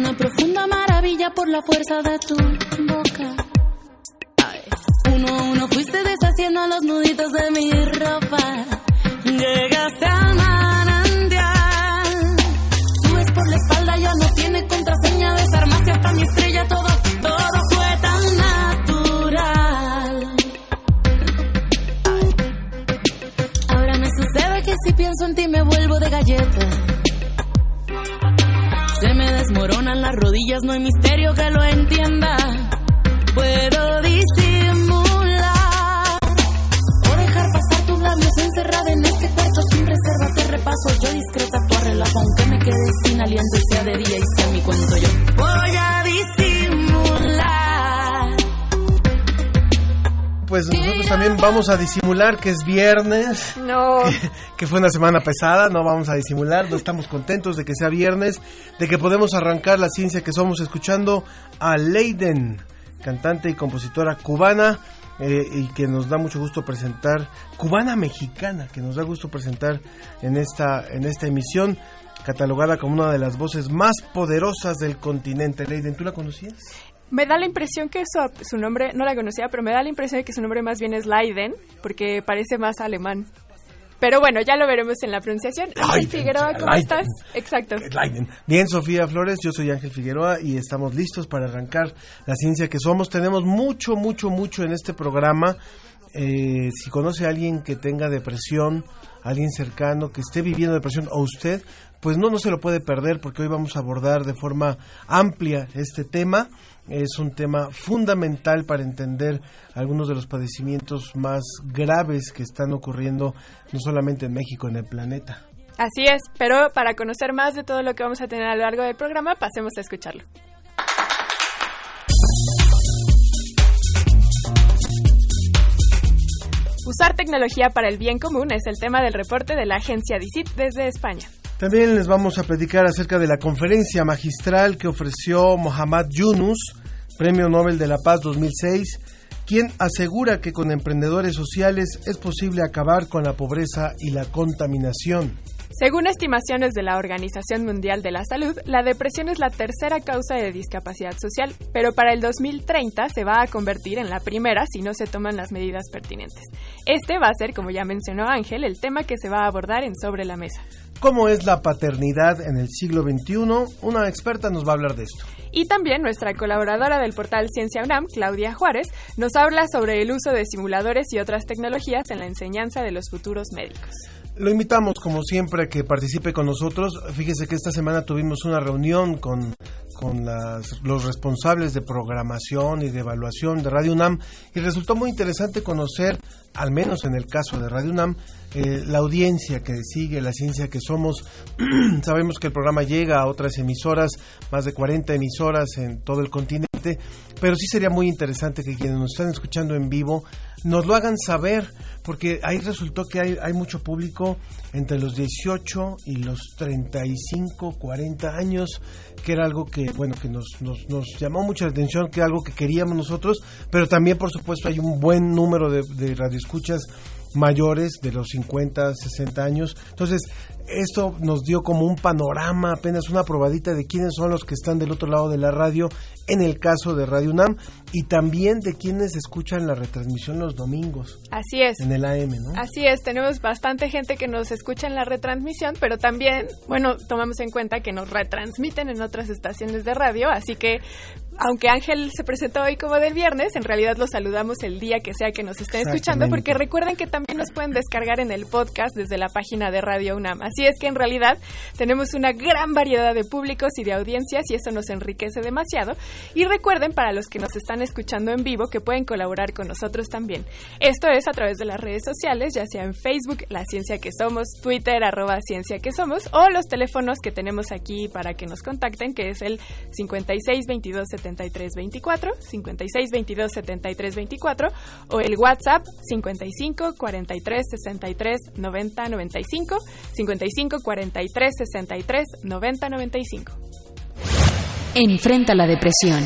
Una profunda maravilla por la fuerza de tu boca. Uno a uno fuiste deshaciendo los nuditos de mi ropa. Llegaste al manantial. Subes por la espalda, ya no tiene contraseña. Desarmaste hasta mi estrella. Todo, todo fue tan natural. Ahora me sucede que si pienso en ti me vuelvo de galleta. Desmoronan las rodillas, no hay misterio que lo entienda. Puedo disimular o dejar pasar tus labios encerrada en este cuarto sin reserva. Te repaso yo discreta tu relajo, aunque me quede sin aliento y sea de día y sea mi cuento yo. Voy a disimular. Pues nosotros también vamos a disimular que es viernes. No. Que, que fue una semana pesada, no vamos a disimular, no estamos contentos de que sea viernes, de que podemos arrancar la ciencia que somos escuchando a Leiden, cantante y compositora cubana, eh, y que nos da mucho gusto presentar, cubana mexicana, que nos da gusto presentar en esta, en esta emisión, catalogada como una de las voces más poderosas del continente. Leiden, ¿tú la conocías? Me da la impresión que su, su nombre, no la conocía, pero me da la impresión de que su nombre más bien es Leiden, porque parece más alemán. Pero bueno, ya lo veremos en la pronunciación. Ángel Figueroa, ¿cómo Leiden. estás? Exacto. Leiden. Bien, Sofía Flores, yo soy Ángel Figueroa y estamos listos para arrancar la ciencia que somos. Tenemos mucho, mucho, mucho en este programa. Eh, si conoce a alguien que tenga depresión, alguien cercano que esté viviendo depresión o usted, pues no, no se lo puede perder porque hoy vamos a abordar de forma amplia este tema. Es un tema fundamental para entender algunos de los padecimientos más graves que están ocurriendo no solamente en México, en el planeta. Así es, pero para conocer más de todo lo que vamos a tener a lo largo del programa, pasemos a escucharlo. Usar tecnología para el bien común es el tema del reporte de la agencia DICIT desde España. También les vamos a platicar acerca de la conferencia magistral que ofreció Mohammad Yunus, Premio Nobel de la Paz 2006, quien asegura que con emprendedores sociales es posible acabar con la pobreza y la contaminación. Según estimaciones de la Organización Mundial de la Salud, la depresión es la tercera causa de discapacidad social, pero para el 2030 se va a convertir en la primera si no se toman las medidas pertinentes. Este va a ser, como ya mencionó Ángel, el tema que se va a abordar en Sobre la Mesa. ¿Cómo es la paternidad en el siglo XXI? Una experta nos va a hablar de esto. Y también nuestra colaboradora del portal Ciencia UNAM, Claudia Juárez, nos habla sobre el uso de simuladores y otras tecnologías en la enseñanza de los futuros médicos. Lo invitamos, como siempre, a que participe con nosotros. Fíjese que esta semana tuvimos una reunión con, con las- los responsables de programación y de evaluación de Radio UNAM y resultó muy interesante conocer, al menos en el caso de Radio UNAM, eh, la audiencia que sigue la ciencia que somos. Sabemos que el programa llega a otras emisoras, más de 40 emisoras en todo el continente, pero sí sería muy interesante que quienes nos están escuchando en vivo nos lo hagan saber, porque ahí resultó que hay, hay mucho público entre los 18 y los 35, 40 años, que era algo que, bueno, que nos, nos, nos llamó mucho la atención, que era algo que queríamos nosotros, pero también, por supuesto, hay un buen número de, de radioescuchas mayores de los 50, 60 años. Entonces, esto nos dio como un panorama, apenas una probadita de quiénes son los que están del otro lado de la radio, en el caso de Radio UNAM, y también de quienes escuchan la retransmisión los domingos Así es. en el AM, ¿no? Así es, tenemos bastante gente que nos escucha en la retransmisión, pero también, bueno, tomamos en cuenta que nos retransmiten en otras estaciones de radio, así que aunque Ángel se presentó hoy como del viernes, en realidad los saludamos el día que sea que nos estén escuchando, porque recuerden que también nos pueden descargar en el podcast desde la página de Radio UNAM. Así es que en realidad tenemos una gran variedad de públicos y de audiencias y eso nos enriquece demasiado. Y recuerden para los que nos están escuchando en vivo que pueden colaborar con nosotros también. Esto es a través de las redes sociales, ya sea en Facebook, La Ciencia que Somos, Twitter, arroba Ciencia que Somos, o los teléfonos que tenemos aquí para que nos contacten, que es el 56 22 73 24, 56 22 73 24, o el WhatsApp 55 43 63 90 95, 55 43 63 90 95. Enfrenta la depresión.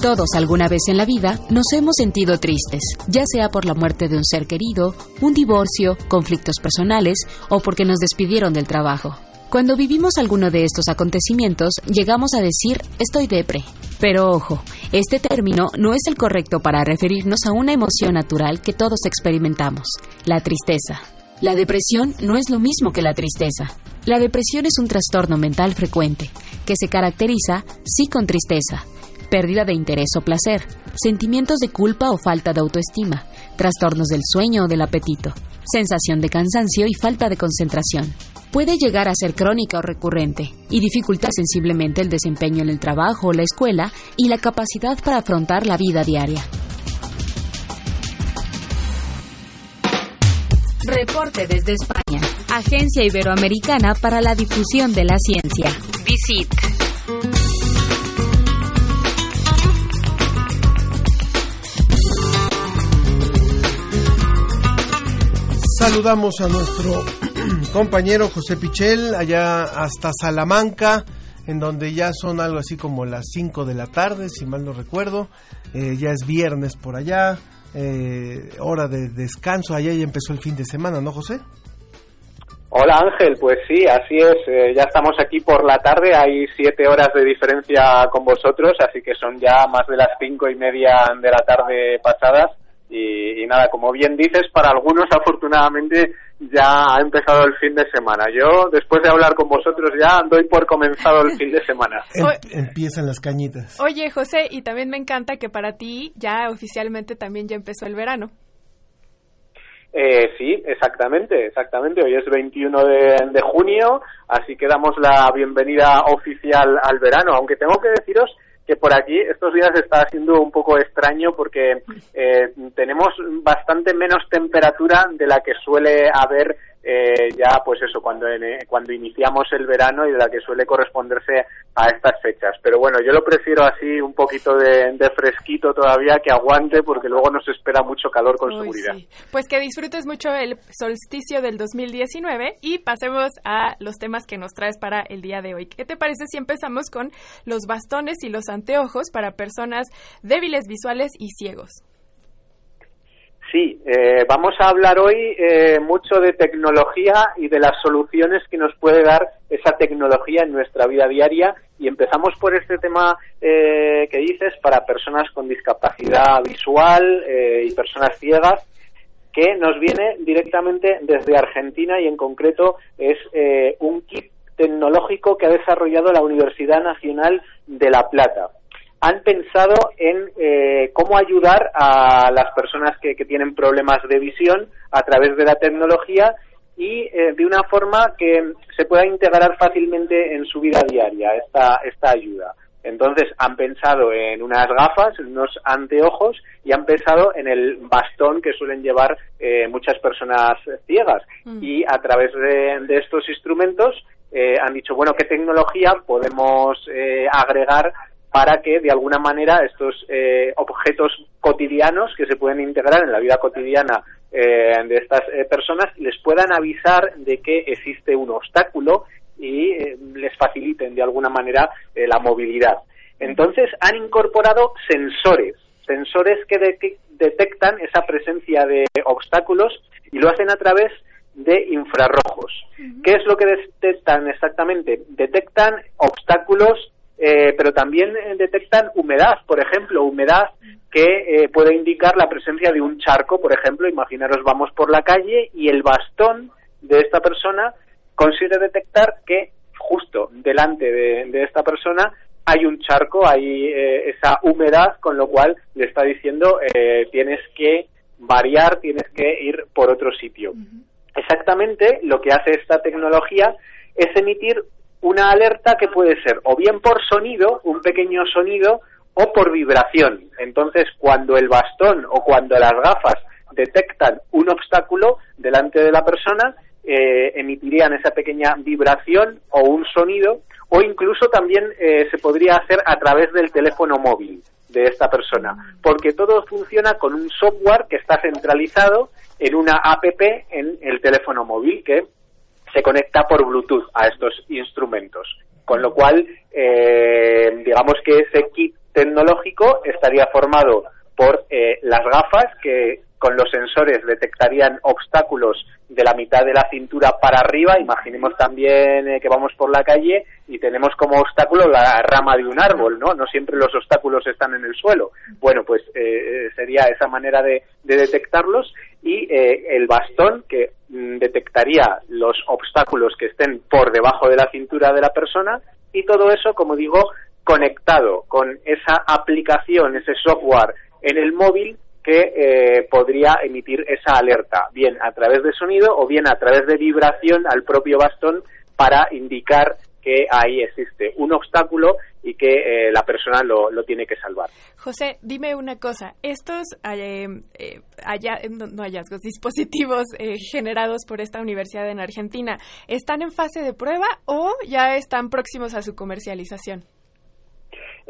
Todos alguna vez en la vida nos hemos sentido tristes, ya sea por la muerte de un ser querido, un divorcio, conflictos personales o porque nos despidieron del trabajo. Cuando vivimos alguno de estos acontecimientos, llegamos a decir estoy depre. Pero ojo, este término no es el correcto para referirnos a una emoción natural que todos experimentamos, la tristeza. La depresión no es lo mismo que la tristeza. La depresión es un trastorno mental frecuente, que se caracteriza sí con tristeza, pérdida de interés o placer, sentimientos de culpa o falta de autoestima, trastornos del sueño o del apetito, sensación de cansancio y falta de concentración. Puede llegar a ser crónica o recurrente y dificulta sensiblemente el desempeño en el trabajo la escuela y la capacidad para afrontar la vida diaria. Reporte desde España. Agencia Iberoamericana para la Difusión de la Ciencia. Visit. Saludamos a nuestro compañero José Pichel, allá hasta Salamanca, en donde ya son algo así como las 5 de la tarde, si mal no recuerdo. Eh, ya es viernes por allá, eh, hora de descanso. Allá ya empezó el fin de semana, ¿no, José? Hola Ángel, pues sí, así es. Eh, ya estamos aquí por la tarde, hay siete horas de diferencia con vosotros, así que son ya más de las cinco y media de la tarde pasadas. Y, y, nada, como bien dices, para algunos afortunadamente ya ha empezado el fin de semana. Yo, después de hablar con vosotros, ya doy por comenzado el fin de semana. Em, empiezan las cañitas. Oye, José, y también me encanta que para ti ya oficialmente también ya empezó el verano. Eh, sí, exactamente, exactamente. Hoy es 21 de, de junio, así que damos la bienvenida oficial al verano. Aunque tengo que deciros que por aquí estos días está siendo un poco extraño porque eh, tenemos bastante menos temperatura de la que suele haber eh, ya pues eso cuando cuando iniciamos el verano y de la que suele corresponderse a estas fechas. Pero bueno yo lo prefiero así un poquito de, fresquito todavía que aguante porque luego nos espera mucho calor con seguridad. pues que disfrutes mucho el solsticio del 2019 y pasemos a los temas que nos traes para el día de hoy. Qué te parece si empezamos con los bastones y los anteojos para personas débiles visuales y ciegos. Sí, eh, vamos a hablar hoy eh, mucho de tecnología y de las soluciones que nos puede dar esa tecnología en nuestra vida diaria. Y empezamos por este tema eh, que dices para personas con discapacidad visual y personas ciegas que nos viene directamente desde Argentina y en concreto es un kit tecnológico que ha desarrollado la Universidad Nacional de La Plata han pensado en eh, cómo ayudar a las personas que, tienen problemas de visión a través de la tecnología y eh, de una forma que se pueda integrar fácilmente en su vida diaria esta, esta ayuda. Entonces han pensado en unas gafas, en unos anteojos y han pensado en el bastón que suelen llevar eh, muchas personas ciegas. Mm. Y a través de, estos instrumentos han dicho, bueno, ¿qué tecnología podemos agregar para que de alguna manera estos eh, objetos cotidianos que se pueden integrar en la vida cotidiana eh, de estas eh, personas les puedan avisar de que existe un obstáculo y les faciliten de alguna manera la movilidad. Entonces han incorporado sensores, sensores que detectan esa presencia de obstáculos y lo hacen a través infrarrojos. ¿Qué es lo que detectan exactamente? Detectan obstáculos eh, pero también eh, detectan humedad, por ejemplo, humedad que eh, puede indicar la presencia de un charco, por ejemplo, imaginaros vamos por la calle y el bastón de esta persona consigue detectar que justo delante de, esta persona hay un charco, hay eh, esa humedad, con lo cual le está diciendo eh, tienes que variar, tienes que ir por otro sitio. Exactamente lo que hace esta tecnología es emitir una alerta que puede ser o bien por sonido, un pequeño sonido, o por vibración. Entonces, cuando el bastón o cuando las gafas detectan un obstáculo delante de la persona, eh, emitirían esa pequeña vibración o un sonido, o incluso también eh, se podría hacer a través del teléfono móvil de esta persona, porque todo funciona con un software que está centralizado en una app en el teléfono móvil que se conecta por Bluetooth a estos instrumentos. Con lo cual, eh, digamos que ese kit tecnológico estaría formado por eh, las gafas que con los sensores detectarían obstáculos de la mitad de la cintura para arriba. Imaginemos también eh, que vamos por la calle y tenemos como obstáculo la rama de un árbol, ¿no? No siempre los obstáculos están en el suelo. Bueno, pues eh, sería esa manera de, detectarlos y el bastón que mm, detectaría los obstáculos que estén por debajo de la cintura de la persona y todo eso, como digo, conectado con esa aplicación, ese software en el móvil que eh, podría emitir esa alerta, bien a través de sonido o bien a través de vibración al propio bastón para indicar que ahí existe un obstáculo y que eh, la persona lo, tiene que salvar. José, dime una cosa, estos eh, no, hallazgos, dispositivos generados por esta universidad en Argentina, ¿están en fase de prueba o ya están próximos a su comercialización?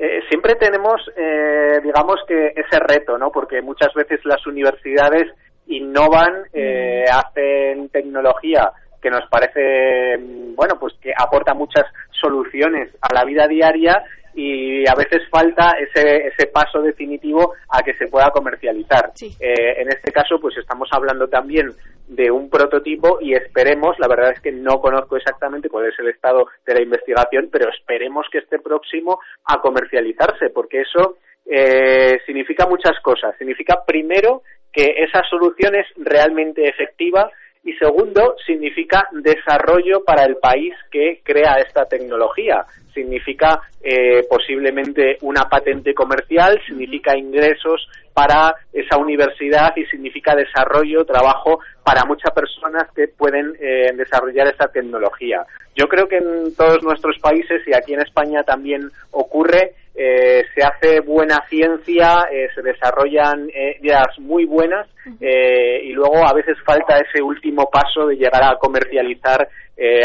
Eh, siempre tenemos, eh, digamos que ese reto, ¿no? Porque muchas veces las universidades innovan, eh, mm. hacen tecnología que nos parece, mm, bueno, pues que aporta muchas soluciones a la vida diaria y a veces falta ese, ese paso definitivo a que se pueda comercializar. Eh, en este caso, pues estamos hablando también de un prototipo y esperemos, la verdad es que no conozco exactamente cuál es el estado de la investigación, pero esperemos que esté próximo a comercializarse, porque eso eh, significa muchas cosas. Significa, primero, que esa solución es realmente efectiva y segundo, significa desarrollo para el país que crea esta tecnología. Significa eh, posiblemente una patente comercial, significa ingresos para esa universidad y significa desarrollo, trabajo para muchas personas que pueden eh, desarrollar esta tecnología. Yo creo que en todos nuestros países y aquí en España también ocurre eh, se hace buena ciencia, eh, se desarrollan eh, ideas muy buenas y luego a veces falta ese último paso de llegar a comercializar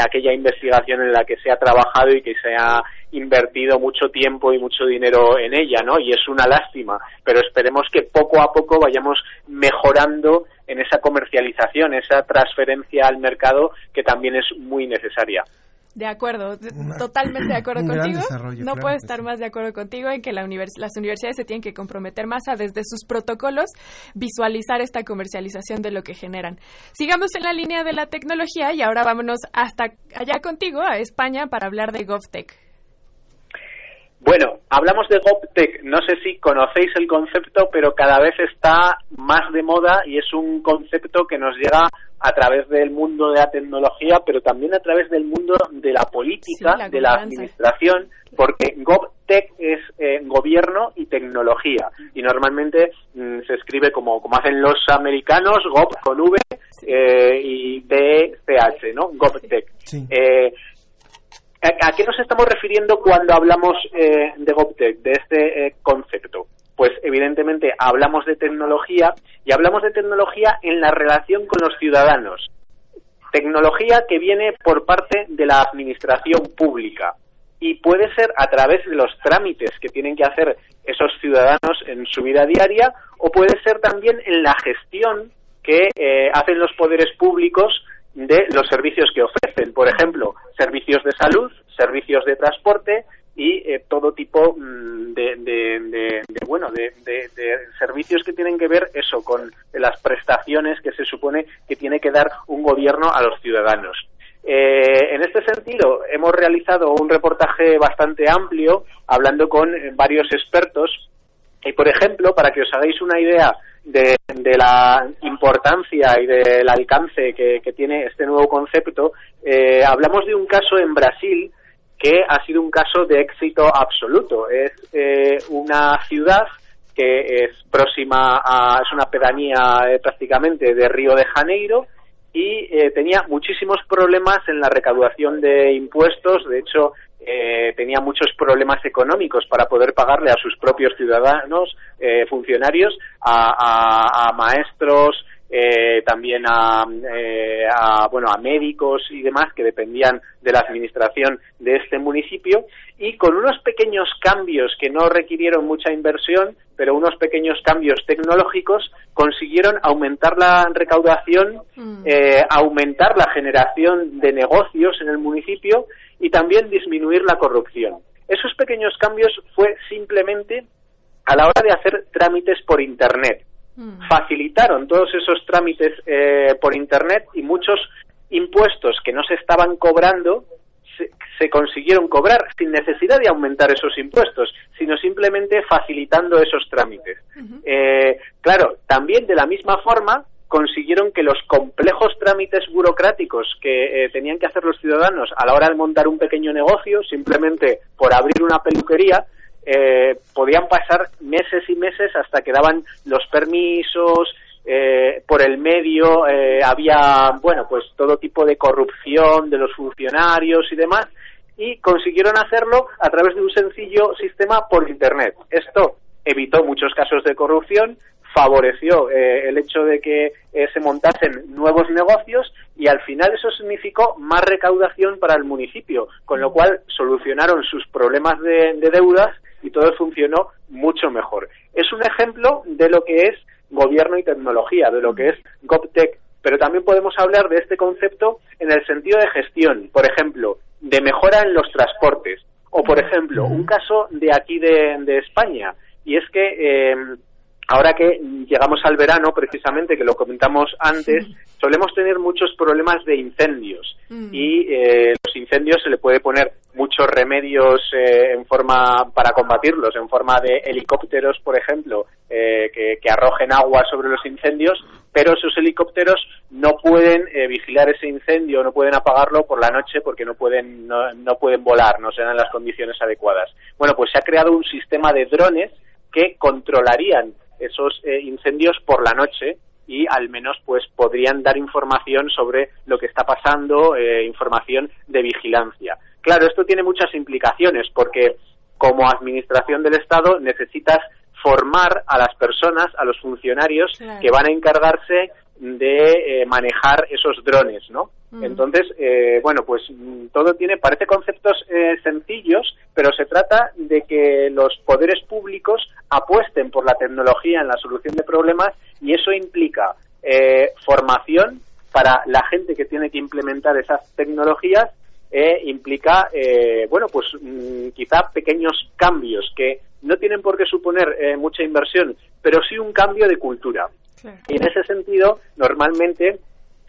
aquella investigación en la que se ha trabajado y que se ha invertido mucho tiempo y mucho dinero en ella, ¿no? Y es una lástima, pero esperemos que poco a poco vayamos mejorando en esa comercialización, esa transferencia al mercado que también es muy necesaria. De acuerdo, totalmente de acuerdo contigo. No puedo estar más de acuerdo contigo en que la las universidades se tienen que comprometer más a desde sus protocolos visualizar esta comercialización de lo que generan. Sigamos en la línea de la tecnología y ahora vámonos hasta allá contigo, a España, para hablar de GovTech. Bueno, hablamos de GovTech. No sé si conocéis el concepto, pero cada vez está más de moda y es un concepto que nos llega a través del mundo de la tecnología, pero también a través del mundo de la política, de la administración, porque GovTech es eh, gobierno y tecnología. Y normalmente mm, se escribe como, como hacen los americanos, Gov con V eh, y DCH, ¿no? GovTech. Eh, ¿a, qué nos estamos refiriendo cuando hablamos de GovTech, de este concepto? pues evidentemente hablamos de tecnología y hablamos de tecnología en la relación con los ciudadanos. Tecnología que viene por parte de la administración pública y puede ser a través de los trámites que tienen que hacer esos ciudadanos en su vida diaria o puede ser también en la gestión que eh, hacen los poderes públicos de los servicios que ofrecen. Por ejemplo, servicios de salud, servicios de transporte, y eh, todo tipo mm, de, bueno de, servicios que tienen que ver eso con las prestaciones que se supone que tiene que dar un gobierno a los ciudadanos. Eh, en este sentido, hemos realizado un reportaje bastante amplio hablando con varios expertos y, por ejemplo, para que os hagáis una idea de, la importancia y del alcance que, tiene este nuevo concepto, eh, hablamos de un caso en Brasil que ha sido un caso de éxito absoluto. Es eh, una ciudad que es próxima a, es una pedanía eh, prácticamente de Río de Janeiro y eh, tenía muchísimos problemas en la recaudación de impuestos. De hecho, eh, tenía muchos problemas económicos para poder pagarle a sus propios ciudadanos, eh, funcionarios, a, a, a maestros, eh, también a, eh, a, bueno a médicos y demás que dependían de la administración de este municipio. Y con unos pequeños cambios que no requirieron mucha inversión pero unos pequeños cambios tecnológicos consiguieron aumentar la recaudación eh, aumentar la generación de negocios en el municipio y también disminuir la corrupción esos pequeños cambios fue simplemente a la hora de hacer trámites por internet facilitaron todos esos trámites eh, por Internet y muchos impuestos que no se estaban cobrando se, se, consiguieron cobrar sin necesidad de aumentar esos impuestos, sino simplemente facilitando esos trámites. Uh -huh. eh, claro, también de la misma forma consiguieron que los complejos trámites burocráticos que eh, tenían que hacer los ciudadanos a la hora de montar un pequeño negocio, simplemente por abrir una peluquería, eh, podían pasar meses y meses hasta que daban los permisos, eh, por el medio había, bueno, pues todo tipo de corrupción de los funcionarios y demás, y consiguieron hacerlo a través de un sencillo sistema por Internet. Esto evitó muchos casos de corrupción, favoreció eh, el hecho de que eh, se montasen nuevos negocios y al final eso significó más recaudación para el municipio, con lo cual solucionaron sus problemas de, de deudas y todo funcionó mucho mejor. Es un ejemplo de lo que es gobierno y tecnología, de lo que es GovTech, pero también podemos hablar de este concepto en el sentido de gestión, por ejemplo, de mejora en los transportes, o por ejemplo, un caso de aquí de, de España, y es que eh, ahora que llegamos al verano, precisamente, que lo comentamos antes, solemos tener muchos problemas de incendios mm. y eh, los incendios se le puede poner muchos remedios eh, en forma para combatirlos, en forma de helicópteros, por ejemplo, eh, que, que, arrojen agua sobre los incendios, pero esos helicópteros no pueden eh, vigilar ese incendio, no pueden apagarlo por la noche porque no pueden no, no pueden volar, no se dan las condiciones adecuadas. Bueno, pues se ha creado un sistema de drones que controlarían esos eh, incendios por la noche y al menos pues podrían dar información sobre lo que está pasando, eh, información de vigilancia. Claro, esto tiene muchas implicaciones porque como administración del Estado necesitas formar a las personas, a los funcionarios claro. que van a encargarse de eh, manejar esos drones, ¿no? Mm. Entonces, eh, bueno, pues todo tiene, parece conceptos eh, sencillos, pero se trata de que los poderes públicos apuesten por la tecnología en la solución de problemas y eso implica eh, formación para la gente que tiene que implementar esas tecnologías eh, implica, eh, bueno, pues mmm, quizá pequeños cambios que no tienen por qué suponer eh, mucha inversión, pero sí un cambio de cultura. Claro. Y en ese sentido, normalmente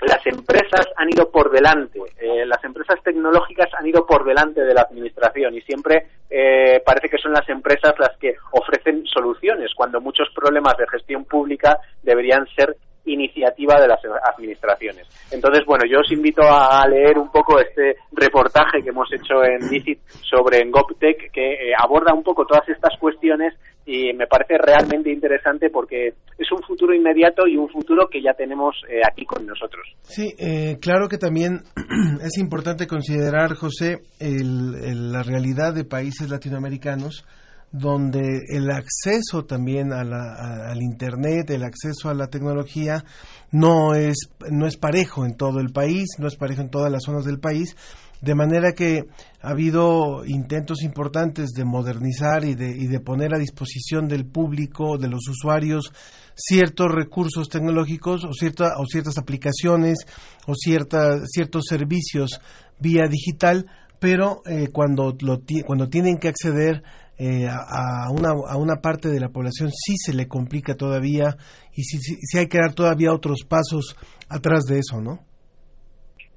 las empresas han ido por delante, eh, las empresas tecnológicas han ido por delante de la administración y siempre eh, parece que son las empresas las que ofrecen soluciones, cuando muchos problemas de gestión pública deberían ser iniciativa de las administraciones. Entonces, bueno, yo os invito a leer un poco este reportaje que hemos hecho en DICIT sobre GovTech, que eh, aborda un poco todas estas cuestiones y me parece realmente interesante porque es un futuro inmediato y un futuro que ya tenemos eh, aquí con nosotros. Sí, eh, claro que también es importante considerar, José, el, la realidad de países latinoamericanos donde el acceso también a la, al internet, el acceso a la tecnología no es no es parejo en todo el país, no es parejo en todas las zonas del país, de manera que ha habido intentos importantes de modernizar y de, y de poner a disposición del público, de los usuarios, ciertos recursos tecnológicos o, cierta, o ciertas aplicaciones o cierta, ciertos servicios vía digital, pero eh, cuando, lo, cuando tienen que acceder eh, a, una, a una parte de la población sí se le complica todavía y sí, sí, sí hay que dar todavía otros pasos atrás de eso, ¿no?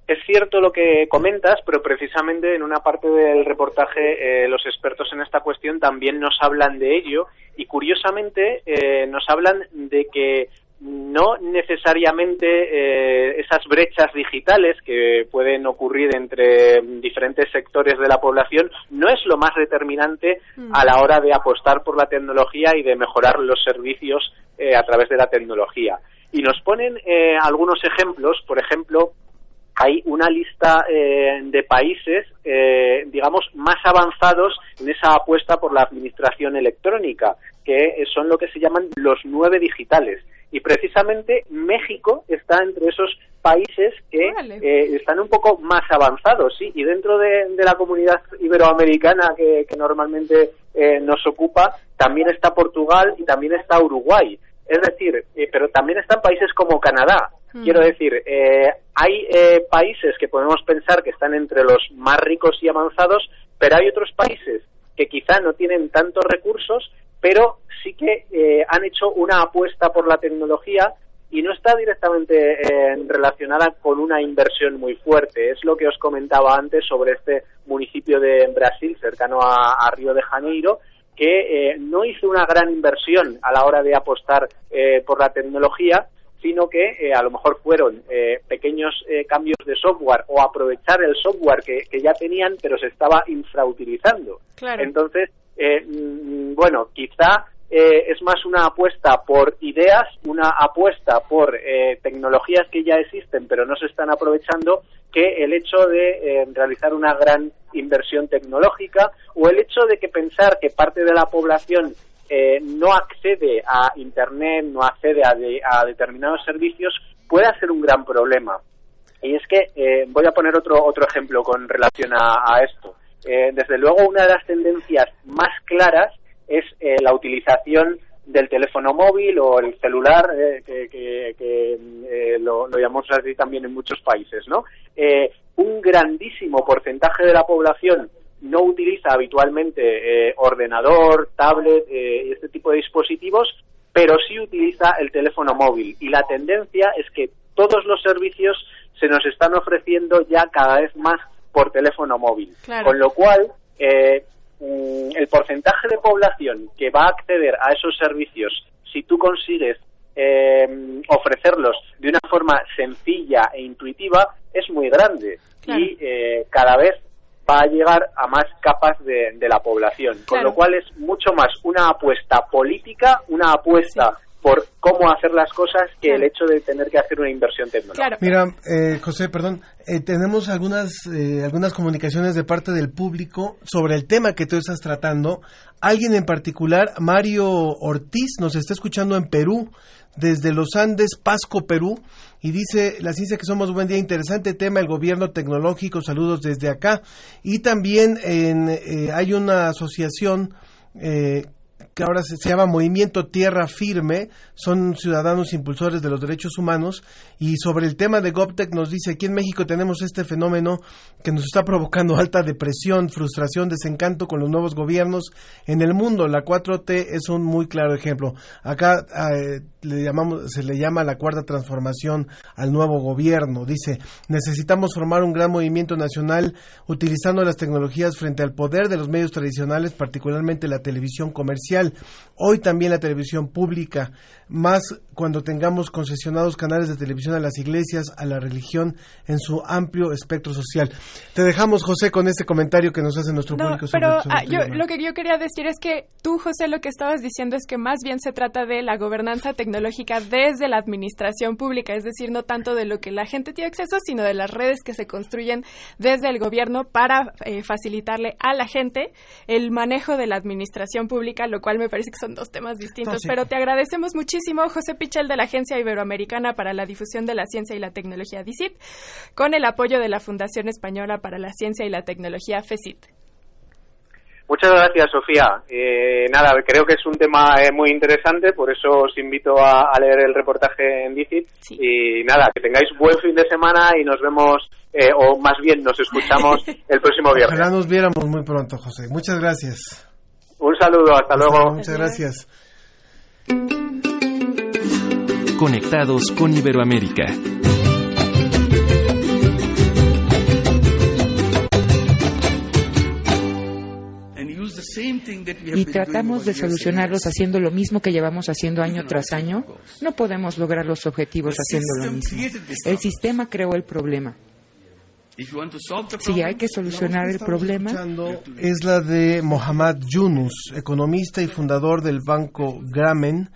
Es cierto lo que comentas, pero precisamente en una parte del reportaje eh, los expertos en esta cuestión también nos hablan de ello y curiosamente eh, nos hablan de que no necesariamente eh, esas brechas digitales que pueden ocurrir entre diferentes sectores de la población no es lo más determinante Mm. a la hora de apostar por la tecnología y de mejorar los servicios eh, a través de la tecnología. Y nos ponen eh, algunos ejemplos, por ejemplo, hay una lista eh, de países, eh, digamos, más avanzados en esa apuesta por la administración electrónica, que son lo que se llaman los nueve digitales. Y precisamente México está entre esos países que eh, están un poco más avanzados, sí, y dentro de, de la comunidad iberoamericana que, que normalmente eh, nos ocupa, también está Portugal y también está Uruguay. Es decir, eh, pero también están países como Canadá. Mm. Quiero decir, eh, hay eh, países que podemos pensar que están entre los más ricos y avanzados, pero hay otros países que quizá no tienen tantos recursos, pero sí que eh, han hecho una apuesta por la tecnología y no está directamente eh, relacionada con una inversión muy fuerte. Es lo que os comentaba antes sobre este municipio de Brasil, cercano a, a Río de Janeiro, que eh, no hizo una gran inversión a la hora de apostar eh, por la tecnología, sino que eh, a lo mejor fueron eh, pequeños eh, cambios de software o aprovechar el software que, que ya tenían, pero se estaba infrautilizando. Claro. Entonces, eh, mm, bueno, quizá eh, es más una apuesta por ideas, una apuesta por eh, tecnologías que ya existen pero no se están aprovechando, que el hecho de eh, realizar una gran inversión tecnológica o el hecho de que pensar que parte de la población eh, no accede a Internet, no accede a, de- a determinados servicios, puede ser un gran problema. Y es que voy a poner otro otro ejemplo con relación a esto. Eh, desde luego, una de las tendencias más claras es eh, la utilización del teléfono móvil o el celular, eh, que, que- eh, lo, lo llamamos así también en muchos países, ¿no? Eh, un grandísimo porcentaje de la población no utiliza habitualmente ordenador, tablet y este tipo de dispositivos, pero sí utiliza el teléfono móvil. Y la tendencia es que todos los servicios se nos están ofreciendo ya cada vez más por teléfono móvil. Claro. Con lo cual, eh, mm, el porcentaje de población que va a acceder a esos servicios, si tú consigues eh, ofrecerlos de una forma sencilla e intuitiva, es muy grande. Claro. Y eh, cada vez va a llegar a más capas de, de la población. Con lo cual es mucho más una apuesta política, una apuesta por cómo hacer las cosas que el hecho de tener que hacer una inversión tecnológica. Claro. Mira, eh, José, perdón, eh, tenemos algunas eh, algunas comunicaciones de parte del público sobre el tema que tú estás tratando. Alguien en particular, Mario Ortiz, nos está escuchando en Perú, desde los Andes, Pasco, Perú, y dice, la ciencia que somos, buen día, interesante tema, el gobierno tecnológico, saludos desde acá. Y también en, eh, hay una asociación eh, que ahora se, llama Movimiento Tierra Firme, son ciudadanos impulsores de los derechos humanos y sobre el tema de GovTech nos dice, aquí en México tenemos este fenómeno que nos está provocando alta depresión, frustración, desencanto con los nuevos gobiernos en el mundo. La 4T es un muy claro ejemplo. Acá eh, le llamamos, se le llama la cuarta transformación al nuevo gobierno. Dice, necesitamos formar un gran movimiento nacional utilizando las tecnologías frente al poder de los medios tradicionales, particularmente la televisión comercial. Hoy también la televisión pública, más cuando tengamos concesionados canales de televisión a las iglesias, a la religión en su amplio espectro social. Te dejamos, José, con este comentario que nos hace nuestro No, público. sobre- pero sobre ah, este yo, lo que yo quería decir es que tú, José, lo que estabas diciendo es que más bien se trata de la gobernanza tecnológica desde la administración pública, es decir, no tanto de lo que la gente tiene acceso, sino de las redes que se construyen desde el gobierno para eh, facilitarle a la gente el manejo de la administración pública, lo cual me parece que son dos temas distintos. No, sí. Pero te agradecemos muchísimo, José Pichel, de la Agencia Iberoamericana para la Difusión de la Ciencia y la Tecnología, DICIT, con el apoyo de la Fundación Española para la Ciencia y la Tecnología, FECIT. Muchas gracias, Sofía. Eh, nada, creo que es un tema eh, muy interesante, por eso os invito a, a leer el reportaje en Dicit. Sí. Y nada, que tengáis buen fin de semana y nos vemos, eh, o más bien nos escuchamos el próximo viernes. Ojalá nos viéramos muy pronto, José. Muchas gracias. Un saludo, hasta luego. Muchas gracias. Conectados con Iberoamérica. y tratamos de solucionarlos haciendo lo mismo que llevamos haciendo año tras año, no podemos lograr los objetivos haciendo lo mismo. El sistema creó el problema. Si hay que solucionar el problema. Es la de Mohammad Yunus, economista y fundador del Banco Gramen,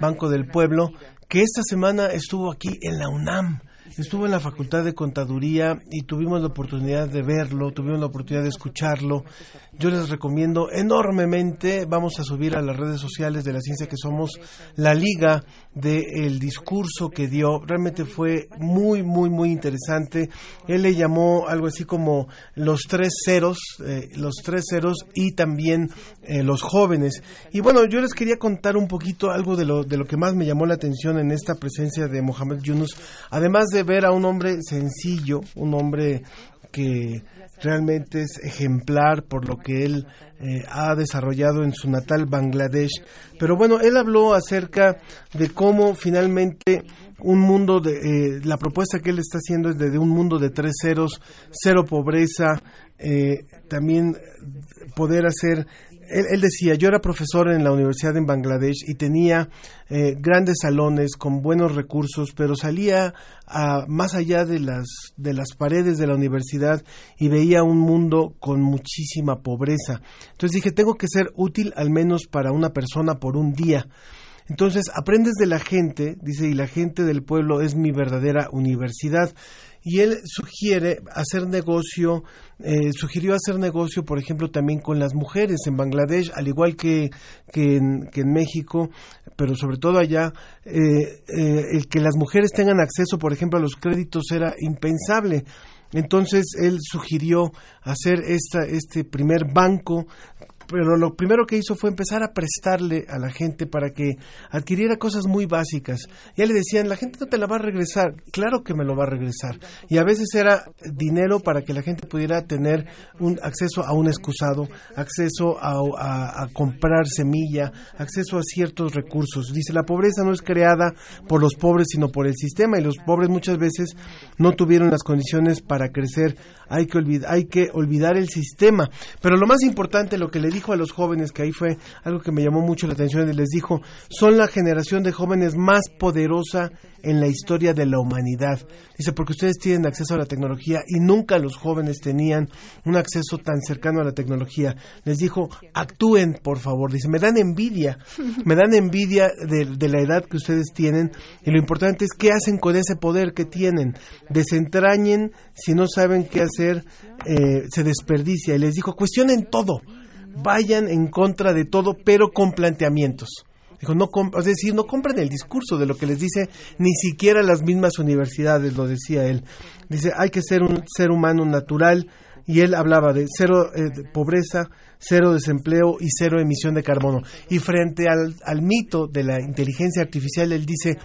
Banco del Pueblo, que esta semana estuvo aquí en la UNAM estuvo en la Facultad de Contaduría y tuvimos la oportunidad de verlo, tuvimos la oportunidad de escucharlo. Yo les recomiendo enormemente, vamos a subir a las redes sociales de la ciencia que somos la liga del discurso que dio. Realmente fue muy, muy, muy interesante. Él le llamó algo así como los tres ceros, eh, los tres ceros y también eh, los jóvenes. Y bueno, yo les quería contar un poquito algo de lo, de lo que más me llamó la atención en esta presencia de Mohamed Yunus, además de ver a un hombre sencillo, un hombre que realmente es ejemplar por lo que él eh, ha desarrollado en su natal Bangladesh. Pero bueno, él habló acerca de cómo finalmente un mundo de eh, la propuesta que él está haciendo es de, un mundo de tres ceros, cero pobreza, eh, también poder hacer él, decía, yo era profesor en la universidad en Bangladesh y tenía eh, grandes salones con buenos recursos, pero salía a, más allá de las, de las paredes de la universidad y veía un mundo con muchísima pobreza. Entonces dije, tengo que ser útil al menos para una persona por un día. Entonces aprendes de la gente, dice, y la gente del pueblo es mi verdadera universidad y él sugiere hacer negocio, eh, sugirió hacer negocio, por ejemplo, también con las mujeres en Bangladesh, al igual que, que, en, que en México, pero sobre todo allá, eh, eh, el que las mujeres tengan acceso, por ejemplo, a los créditos era impensable. Entonces él sugirió hacer esta, este primer banco pero lo primero que hizo fue empezar a prestarle a la gente para que adquiriera cosas muy básicas. Ya le decían, la gente no te la va a regresar, claro que me lo va a regresar. Y a veces era dinero para que la gente pudiera tener un acceso a un excusado, acceso a, comprar semilla, acceso a ciertos recursos. Dice, la pobreza no es creada por los pobres, sino por el sistema, y los pobres muchas veces no tuvieron las condiciones para crecer. Hay que, olvidar, hay que olvidar el sistema. Pero lo más importante, lo que le dijo a los jóvenes, que ahí fue algo que me llamó mucho la atención, y les dijo, son la generación de jóvenes más poderosa en la historia de la humanidad. Dice, porque ustedes tienen acceso a la tecnología y nunca los jóvenes tenían un acceso tan cercano a la tecnología. Les dijo, actúen, por favor. Dice, me dan envidia, me dan envidia de, la edad que ustedes tienen y lo importante es qué hacen con ese poder que tienen. Desentrañen, si no saben qué hacer, eh, se desperdicia. Y les dijo, cuestionen todo vayan en contra de todo, pero con planteamientos. Dijo, no es decir, no compren el discurso de lo que les dice ni siquiera las mismas universidades, lo decía él. Dice, hay que ser un ser humano natural y él hablaba de cero eh, pobreza, cero desempleo y cero emisión de carbono. Y frente al, al mito de la inteligencia artificial, él dice,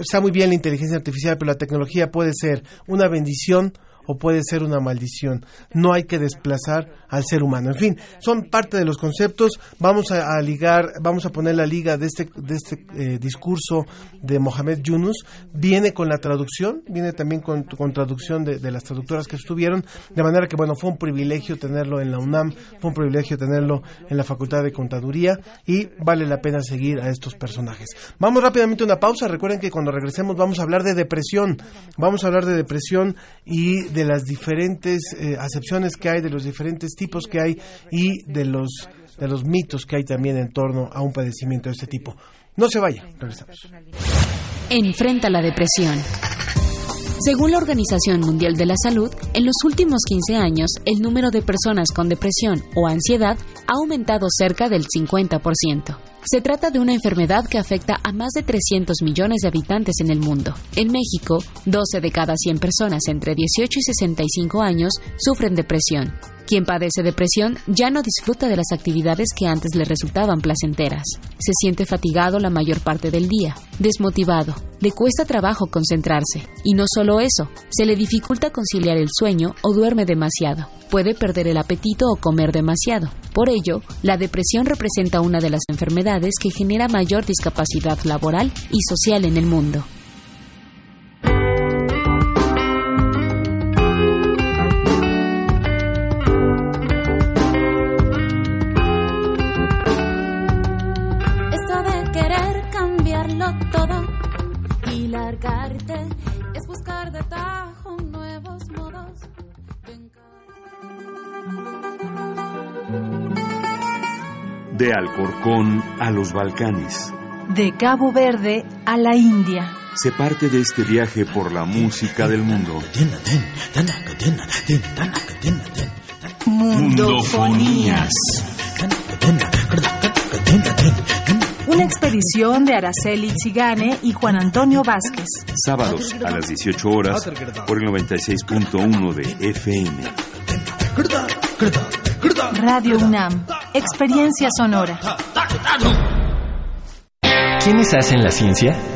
está muy bien la inteligencia artificial, pero la tecnología puede ser una bendición o puede ser una maldición. No hay que desplazar al ser humano. En fin, son parte de los conceptos. Vamos a, ligar, vamos a poner la liga de este, de este eh, discurso de Mohamed Yunus. Viene con la traducción, viene también con, con traducción de, de, las traductoras que estuvieron. De manera que, bueno, fue un privilegio tenerlo en la UNAM, fue un privilegio tenerlo en la Facultad de Contaduría y vale la pena seguir a estos personajes. Vamos rápidamente a una pausa. Recuerden que cuando regresemos vamos a hablar de depresión. Vamos a hablar de depresión y de las diferentes eh, acepciones que hay, de los diferentes tipos que hay y de los, de los mitos que hay también en torno a un padecimiento de este tipo. No se vaya, regresamos. Enfrenta la depresión. Según la Organización Mundial de la Salud, en los últimos 15 años, el número de personas con depresión o ansiedad ha aumentado cerca del 50%. Se trata de una enfermedad que afecta a más de 300 millones de habitantes en el mundo. En México, 12 de cada 100 personas entre 18 y 65 años sufren depresión. Quien padece depresión ya no disfruta de las actividades que antes le resultaban placenteras. Se siente fatigado la mayor parte del día, desmotivado, le cuesta trabajo concentrarse. Y no solo eso, se le dificulta conciliar el sueño o duerme demasiado. Puede perder el apetito o comer demasiado. Por ello, la depresión representa una de las enfermedades que genera mayor discapacidad laboral y social en el mundo. es buscar de tajo nuevos modos De Alcorcón a los Balcanes. De Cabo Verde a la India. Se parte de este viaje por la música del mundo. Mundofonías. Una expedición de Araceli Zigane y Juan Antonio Vázquez. Sábados a las 18 horas por el 96.1 de FM. Radio UNAM. Experiencia sonora. ¿Quiénes hacen la ciencia?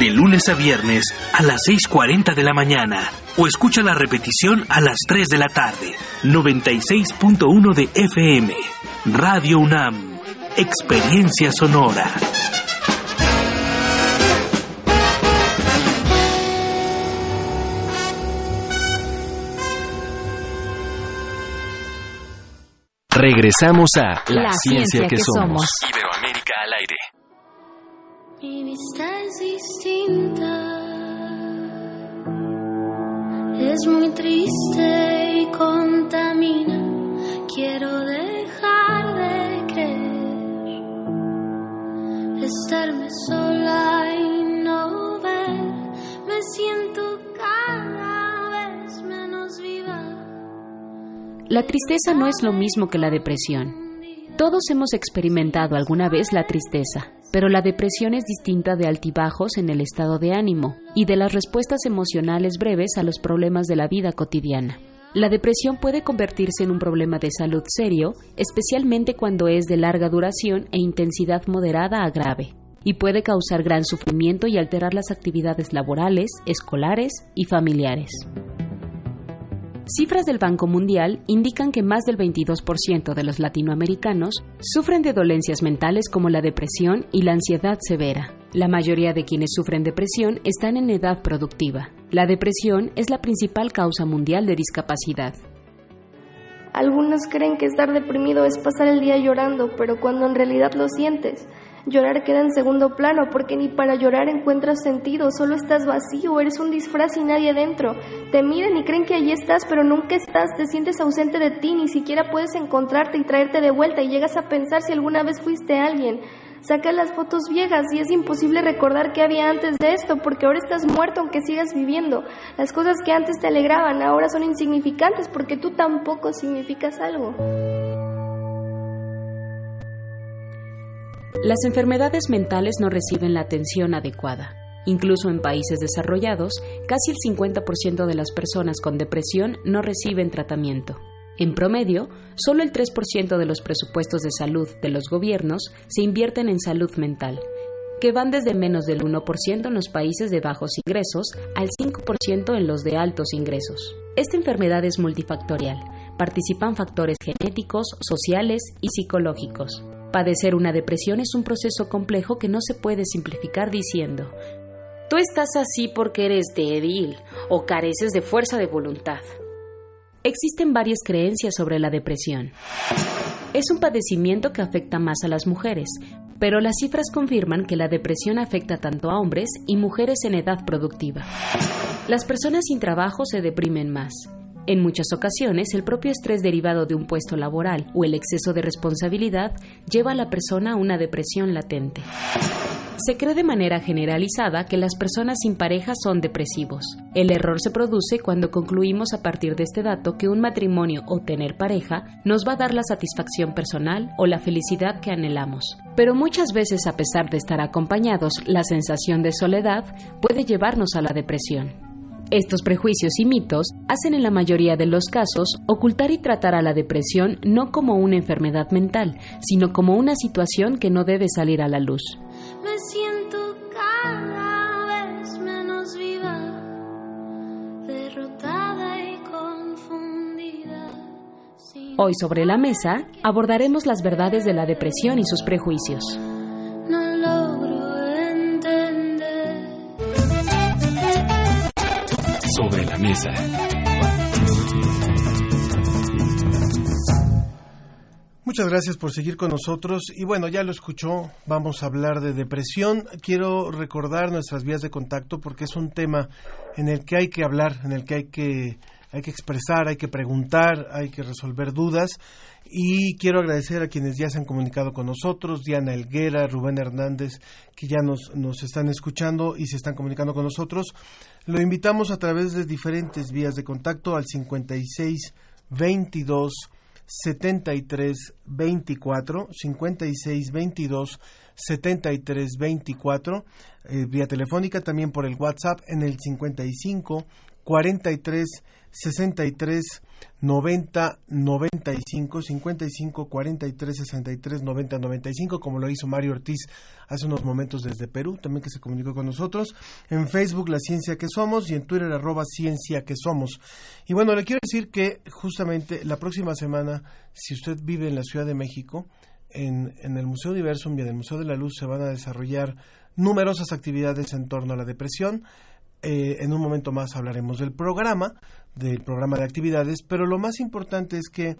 de lunes a viernes a las 6.40 de la mañana o escucha la repetición a las 3 de la tarde. 96.1 de FM. Radio UNAM. Experiencia sonora. Regresamos a La, La ciencia, ciencia que, que somos. somos. Iberoamérica al aire. Mi vista es distinta. Es muy triste y contamina. Quiero dejar de creer. Estarme sola y no ver. Me siento cada vez menos viva. La tristeza no es lo mismo que la depresión. Todos hemos experimentado alguna vez la tristeza, pero la depresión es distinta de altibajos en el estado de ánimo y de las respuestas emocionales breves a los problemas de la vida cotidiana. La depresión puede convertirse en un problema de salud serio, especialmente cuando es de larga duración e intensidad moderada a grave, y puede causar gran sufrimiento y alterar las actividades laborales, escolares y familiares. Cifras del Banco Mundial indican que más del 22% de los latinoamericanos sufren de dolencias mentales como la depresión y la ansiedad severa. La mayoría de quienes sufren depresión están en edad productiva. La depresión es la principal causa mundial de discapacidad. Algunos creen que estar deprimido es pasar el día llorando, pero cuando en realidad lo sientes, llorar queda en segundo plano porque ni para llorar encuentras sentido, solo estás vacío, eres un disfraz y nadie dentro. Te miran y creen que allí estás, pero nunca estás, te sientes ausente de ti, ni siquiera puedes encontrarte y traerte de vuelta y llegas a pensar si alguna vez fuiste alguien. Saca las fotos viejas y es imposible recordar qué había antes de esto porque ahora estás muerto aunque sigas viviendo. Las cosas que antes te alegraban ahora son insignificantes porque tú tampoco significas algo. Las enfermedades mentales no reciben la atención adecuada. Incluso en países desarrollados, casi el 50% de las personas con depresión no reciben tratamiento. En promedio, solo el 3% de los presupuestos de salud de los gobiernos se invierten en salud mental, que van desde menos del 1% en los países de bajos ingresos al 5% en los de altos ingresos. Esta enfermedad es multifactorial. Participan factores genéticos, sociales y psicológicos. Padecer una depresión es un proceso complejo que no se puede simplificar diciendo, tú estás así porque eres débil o careces de fuerza de voluntad. Existen varias creencias sobre la depresión. Es un padecimiento que afecta más a las mujeres, pero las cifras confirman que la depresión afecta tanto a hombres y mujeres en edad productiva. Las personas sin trabajo se deprimen más. En muchas ocasiones, el propio estrés derivado de un puesto laboral o el exceso de responsabilidad lleva a la persona a una depresión latente. Se cree de manera generalizada que las personas sin pareja son depresivos. El error se produce cuando concluimos a partir de este dato que un matrimonio o tener pareja nos va a dar la satisfacción personal o la felicidad que anhelamos. Pero muchas veces, a pesar de estar acompañados, la sensación de soledad puede llevarnos a la depresión. Estos prejuicios y mitos hacen en la mayoría de los casos ocultar y tratar a la depresión no como una enfermedad mental, sino como una situación que no debe salir a la luz. Me siento cada vez menos viva, derrotada y confundida. Hoy sobre la mesa abordaremos las verdades de la depresión y sus prejuicios. Sobre la mesa. Muchas gracias por seguir con nosotros. Y bueno, ya lo escuchó, vamos a hablar de depresión. Quiero recordar nuestras vías de contacto porque es un tema en el que hay que hablar, en el que hay que, hay que expresar, hay que preguntar, hay que resolver dudas. Y quiero agradecer a quienes ya se han comunicado con nosotros, Diana Elguera, Rubén Hernández, que ya nos, nos están escuchando y se están comunicando con nosotros. Lo invitamos a través de diferentes vías de contacto al 56 22 73 24 56 22 73 24 eh, vía telefónica también por el WhatsApp en el 55 43 63 90 95 55 43 63 90 95 como lo hizo Mario Ortiz hace unos momentos desde Perú también que se comunicó con nosotros en Facebook La Ciencia que Somos y en Twitter arroba Ciencia que Somos. Y bueno le quiero decir que justamente la próxima semana si usted vive en la Ciudad de México en, en el Museo Universum y en el Museo de la Luz se van a desarrollar numerosas actividades en torno a la depresión eh, en un momento más hablaremos del programa, del programa de actividades, pero lo más importante es que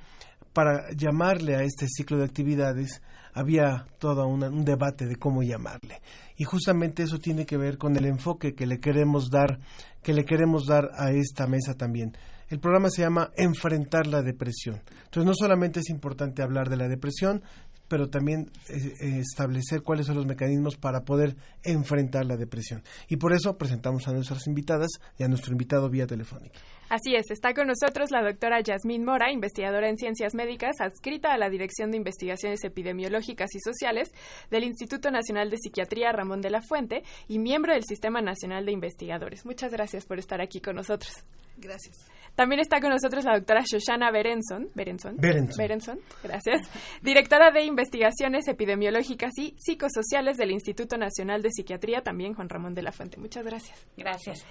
para llamarle a este ciclo de actividades había todo una, un debate de cómo llamarle. Y justamente eso tiene que ver con el enfoque que le queremos dar que le queremos dar a esta mesa también. El programa se llama enfrentar la depresión. Entonces no solamente es importante hablar de la depresión pero también eh, establecer cuáles son los mecanismos para poder enfrentar la depresión. Y por eso presentamos a nuestras invitadas y a nuestro invitado vía telefónica. Así es, está con nosotros la doctora Yasmín Mora, investigadora en ciencias médicas, adscrita a la Dirección de Investigaciones Epidemiológicas y Sociales del Instituto Nacional de Psiquiatría Ramón de la Fuente y miembro del Sistema Nacional de Investigadores. Muchas gracias por estar aquí con nosotros. Gracias. También está con nosotros la doctora Shoshana Berenson, Berenson, Berenson. Berenson, gracias, directora de Investigaciones Epidemiológicas y Psicosociales del Instituto Nacional de Psiquiatría, también Juan Ramón de la Fuente. Muchas gracias. Gracias.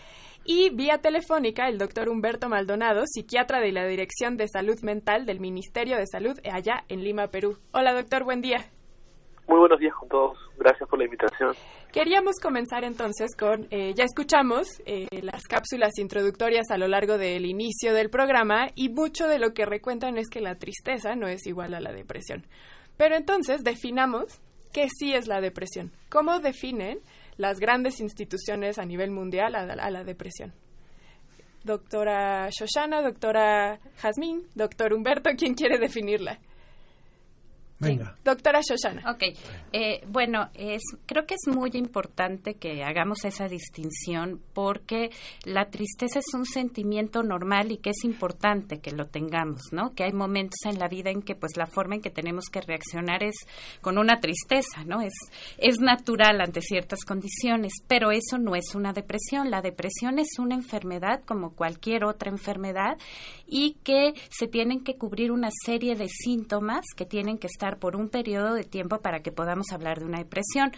Y vía telefónica, el doctor Humberto Maldonado, psiquiatra de la Dirección de Salud Mental del Ministerio de Salud allá en Lima, Perú. Hola, doctor, buen día. Muy buenos días con todos. Gracias por la invitación. Queríamos comenzar entonces con, eh, ya escuchamos eh, las cápsulas introductorias a lo largo del inicio del programa y mucho de lo que recuentan es que la tristeza no es igual a la depresión. Pero entonces definamos qué sí es la depresión. ¿Cómo definen las grandes instituciones a nivel mundial a, a la depresión? Doctora Shoshana, doctora Jazmín, doctor Humberto, ¿quién quiere definirla? Venga. Doctora Shoshana. Ok, eh, bueno, es, creo que es muy importante que hagamos esa distinción porque la tristeza es un sentimiento normal y que es importante que lo tengamos, ¿no? Que hay momentos en la vida en que pues la forma en que tenemos que reaccionar es con una tristeza, ¿no? Es, es natural ante ciertas condiciones, pero eso no es una depresión. La depresión es una enfermedad como cualquier otra enfermedad y que se tienen que cubrir una serie de síntomas que tienen que estar por un periodo de tiempo para que podamos hablar de una depresión.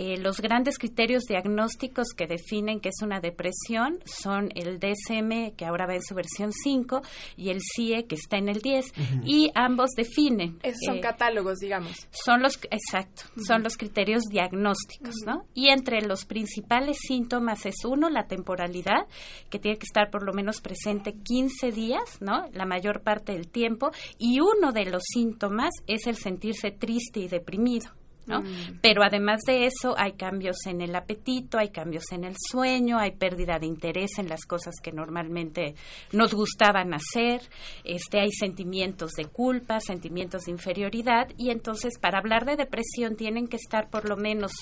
Eh, los grandes criterios diagnósticos que definen que es una depresión son el DSM, que ahora va en su versión 5, y el CIE, que está en el 10, y ambos definen. Esos son eh, catálogos, digamos. son los, exacto, son los criterios diagnósticos, ¿no? Y entre los principales síntomas es uno, la temporalidad, que tiene que estar por lo menos presente 15 días, ¿no? La mayor parte del tiempo, y uno de los síntomas es el sentirse triste y deprimido. ¿No? Pero además de eso hay cambios en el apetito, hay cambios en el sueño, hay pérdida de interés en las cosas que normalmente nos gustaban hacer, este hay sentimientos de culpa, sentimientos de inferioridad. Y entonces para hablar de depresión tienen que estar por lo menos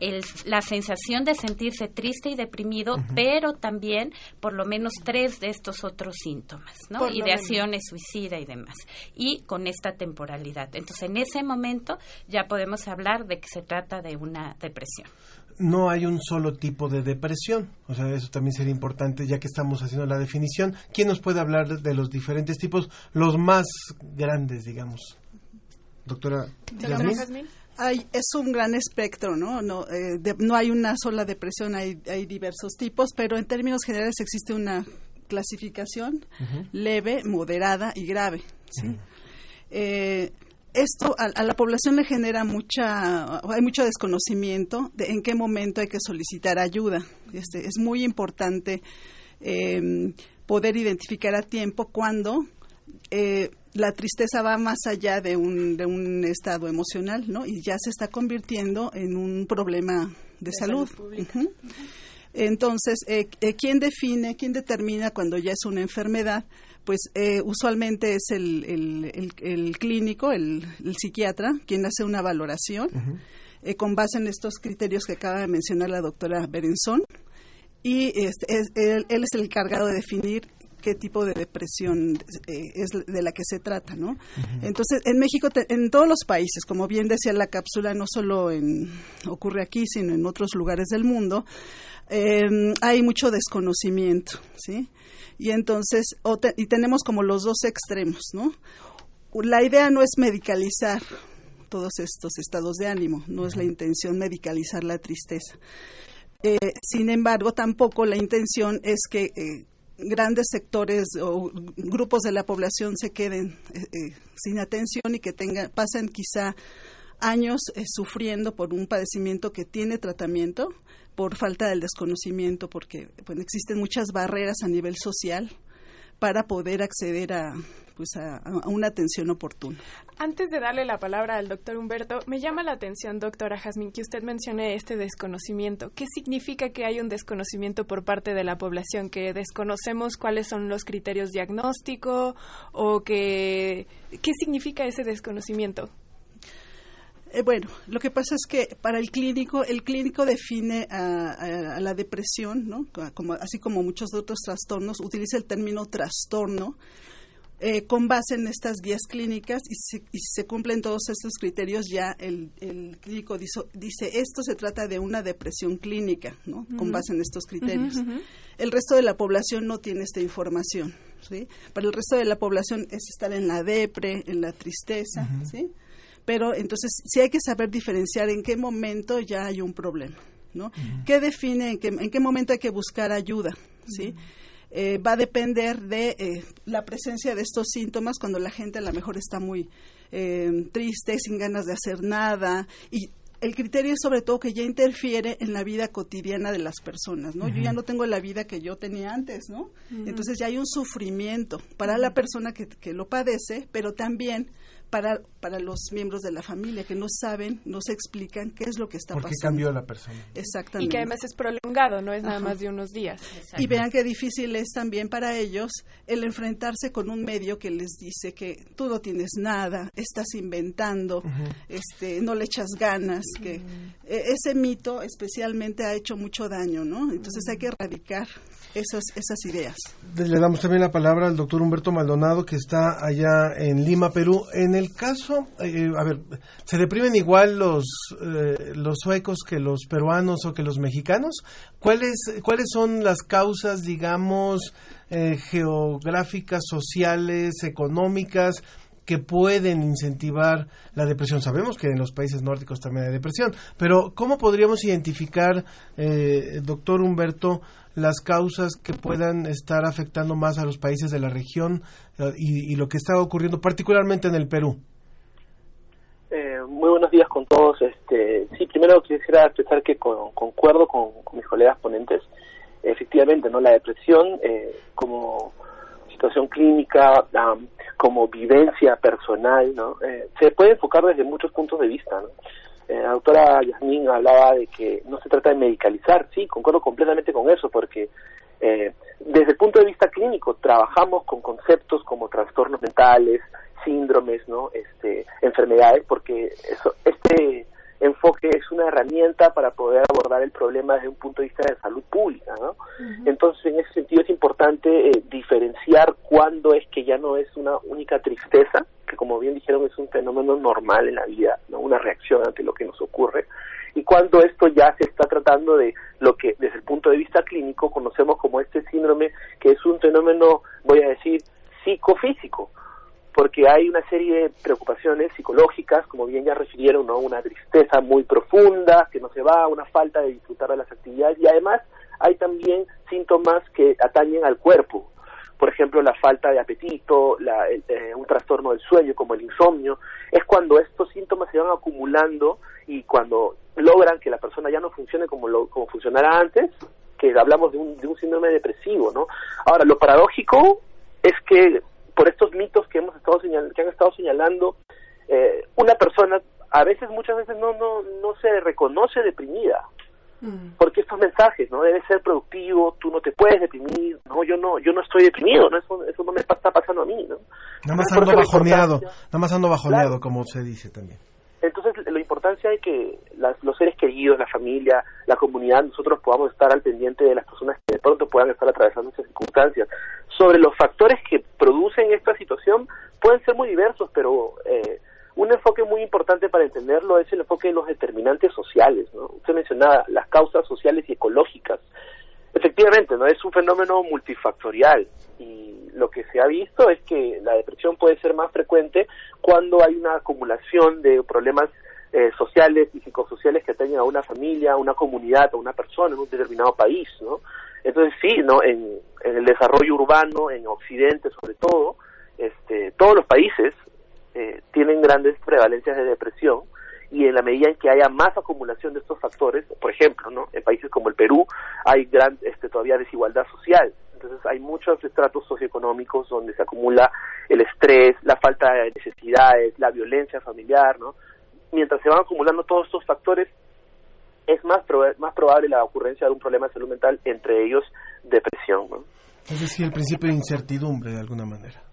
el, la sensación de sentirse triste y deprimido, pero también por lo menos tres de estos otros síntomas, ¿no? Por Ideaciones, suicida y demás. Y con esta temporalidad. Entonces, en ese momento ya podemos hablar de que se trata de una depresión. no hay un solo tipo de depresión. O sea, eso también sería importante ya que estamos haciendo la definición. ¿Quién nos puede hablar de los diferentes tipos, los más grandes, digamos? Doctora Yasmín. Hay, es un gran espectro, ¿no? No, eh, de- no hay una sola depresión, hay, hay diversos tipos, pero en términos generales existe una clasificación leve, moderada y grave. ¿sí? Eh, esto a, a la población le genera mucha, hay mucho desconocimiento de en qué momento hay que solicitar ayuda. Este, es muy importante eh, poder identificar a tiempo cuando eh, la tristeza va más allá de un, de un estado emocional, ¿no? Y ya se está convirtiendo en un problema de, salud. Entonces, eh, eh, ¿quién define, quién determina cuando ya es una enfermedad? Pues eh, usualmente es el, el- el- el clínico, el, el psiquiatra, quien hace una valoración eh, con base en estos criterios que acaba de mencionar la doctora Berenzón. Y este, es- él, él es el encargado de definir qué tipo de depresión eh, es de la que se trata, ¿no? Entonces, en México, te- en todos los países, como bien decía la cápsula, no solo en, ocurre aquí, sino en otros lugares del mundo, eh, hay mucho desconocimiento, ¿sí? Y entonces, o te- y tenemos como los dos extremos, ¿no? La idea no es medicalizar todos estos estados de ánimo, no es la intención medicalizar la tristeza. Eh, sin embargo, tampoco la intención es que eh, grandes sectores o grupos de la población se queden eh, eh, sin atención y que tengan, pasen quizá años eh, sufriendo por un padecimiento que tiene tratamiento por falta del desconocimiento, porque existen muchas barreras a nivel social para poder acceder a, pues a, a una atención oportuna. Antes de darle la palabra al doctor Humberto, me llama la atención, doctora Jazmín, que usted mencione este desconocimiento. ¿Qué significa que hay un desconocimiento por parte de la población? ¿Que desconocemos cuáles son los criterios diagnóstico? ¿O que qué significa ese desconocimiento? Eh, bueno, lo que pasa es que para el clínico, el clínico define a, a- a la depresión, ¿no? Como, así como muchos otros trastornos, utiliza el término trastorno eh, con base en estas guías clínicas y si, y si se cumplen todos estos criterios, ya el, el clínico diso- dice, esto se trata de una depresión clínica, ¿no? Con base en estos criterios. El resto de la población no tiene esta información, ¿sí? Para el resto de la población es estar en la depre, en la tristeza, ¿sí? Pero entonces sí hay que saber diferenciar en qué momento ya hay un problema, ¿no? ¿Qué define en qué, en qué momento hay que buscar ayuda, ¿sí? Eh, va a depender de eh, la presencia de estos síntomas cuando la gente a lo mejor está muy eh, triste, sin ganas de hacer nada y el criterio es sobre todo que ya interfiere en la vida cotidiana de las personas, ¿no? Yo ya no tengo la vida que yo tenía antes, ¿no? Entonces ya hay un sufrimiento para la persona que, que lo padece, pero también para, para los miembros de la familia que no saben, no se explican qué es lo que está ¿Por qué pasando. cambió la persona? Exactamente. Y que además es prolongado, no es nada Ajá. más de unos días. Y vean qué difícil es también para ellos el enfrentarse con un medio que les dice que tú no tienes nada, estás inventando, este, no le echas ganas, que eh, ese mito especialmente ha hecho mucho daño, ¿no? Entonces hay que erradicar esas, esas ideas. Le damos también la palabra al doctor Humberto Maldonado, que está allá en Lima, Perú. En el caso, eh, a ver, ¿se deprimen igual los, eh, los suecos que los peruanos o que los mexicanos? ¿Cuáles, cuáles son las causas, digamos, eh, geográficas, sociales, económicas? que pueden incentivar la depresión. Sabemos que en los países nórdicos también hay depresión, pero ¿cómo podríamos identificar, doctor Humberto, las causas que puedan estar afectando más a los países de la región eh, y, y lo que está ocurriendo particularmente en el Perú? Eh, muy buenos días con todos. Este, sí, primero quisiera expresar que con- concuerdo con, mis colegas ponentes. Efectivamente, no la depresión eh, como situación clínica, como vivencia personal, ¿no? Eh, se puede enfocar desde muchos puntos de vista. Eh, la doctora Yasmín hablaba de que no se trata de medicalizar. Sí, concuerdo completamente con eso, porque eh, desde el punto de vista clínico trabajamos con conceptos como trastornos mentales, síndromes, ¿no? Este, enfermedades, porque eso, este enfoque es una herramienta para poder abordar el problema desde un punto de vista de salud pública, ¿no? Entonces, en ese sentido es importante eh, diferenciar cuándo es que ya no es una única tristeza, que como bien dijeron es un fenómeno normal en la vida, ¿no? Una reacción ante lo que nos ocurre, y cuando esto ya se está tratando de lo que desde el punto de vista clínico conocemos como este síndrome, que es un fenómeno, voy a decir, psicofísico, porque hay una serie de preocupaciones psicológicas, como bien ya refirieron, ¿no? una tristeza muy profunda que no se va, una falta de disfrutar de las actividades y además hay también síntomas que atañen al cuerpo, por ejemplo la falta de apetito, la, eh, un trastorno del sueño como el insomnio, es cuando estos síntomas se van acumulando y cuando logran que la persona ya no funcione como, lo, como funcionara antes, que hablamos de un, de un síndrome depresivo, ¿no? Ahora, lo paradójico es que por estos mitos que hemos estado señal, que han estado señalando, eh, una persona a veces, muchas veces no no no se reconoce deprimida, porque estos mensajes, ¿no? Debe ser productivo, tú no te puedes deprimir, no, yo no, yo no estoy deprimido, ¿no? Eso, eso no me está pasando a mí, ¿no? Nada más ando bajoneado, nada más ando bajoneado, como se dice también. Entonces, la importancia de que las, los seres queridos, la familia, la comunidad, nosotros podamos estar al pendiente de las personas que de pronto puedan estar atravesando esas circunstancias. Sobre los factores que producen esta situación, pueden ser muy diversos, pero eh, un enfoque muy importante para entenderlo es el enfoque de los determinantes sociales. ¿no? Usted mencionaba las causas sociales y ecológicas. Efectivamente, no es un fenómeno multifactorial y lo que se ha visto es que la depresión puede ser más frecuente cuando hay una acumulación de problemas eh, sociales y psicosociales que atañen a una familia, a una comunidad, a una persona en un determinado país, ¿no? Entonces sí, ¿no? En, el desarrollo urbano, en Occidente sobre todo, este, todos los países eh, tienen grandes prevalencias de depresión y en la medida en que haya más acumulación de estos factores, por ejemplo, ¿no? en países como el Perú hay gran, este, todavía desigualdad social, entonces hay muchos estratos socioeconómicos donde se acumula el estrés, la falta de necesidades, la violencia familiar, ¿no? Mientras se van acumulando todos estos factores, es más, más probable la ocurrencia de un problema de salud mental, entre ellos depresión. ¿no? Es decir, el principio de incertidumbre de alguna manera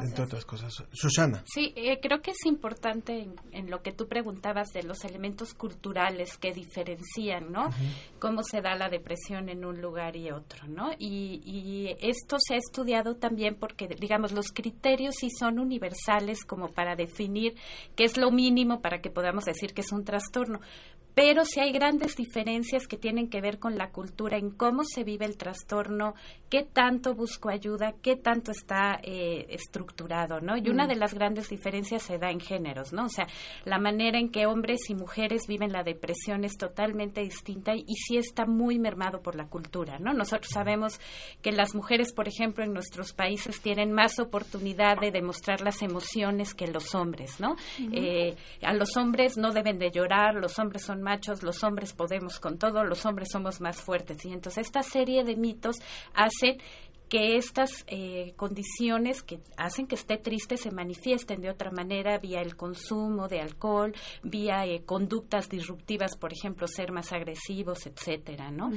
entre otras cosas. Susana. Sí, eh, creo que es importante en, lo que tú preguntabas de los elementos culturales que diferencian, ¿no? Cómo se da la depresión en un lugar y otro, ¿no? Y, y esto se ha estudiado también porque, digamos, los criterios sí son universales como para definir qué es lo mínimo para que podamos decir que es un trastorno pero sí hay grandes diferencias que tienen que ver con la cultura, en cómo se vive el trastorno, qué tanto busco ayuda, qué tanto está eh, estructurado, ¿no? Y una Mm. de las grandes diferencias se da en géneros, ¿no? O sea, la manera en que hombres y mujeres viven la depresión es totalmente distinta y, y sí está muy mermado por la cultura, ¿no? Nosotros sabemos que las mujeres, por ejemplo, en nuestros países tienen más oportunidad de demostrar las emociones que los hombres, ¿no? Eh, a los hombres no deben de llorar, los hombres son machos, los hombres podemos con todo, los hombres somos más fuertes. Y entonces esta serie de mitos hacen que estas eh, condiciones que hacen que esté triste se manifiesten de otra manera vía el consumo de alcohol, vía eh, conductas disruptivas, por ejemplo, ser más agresivos, etcétera, ¿no?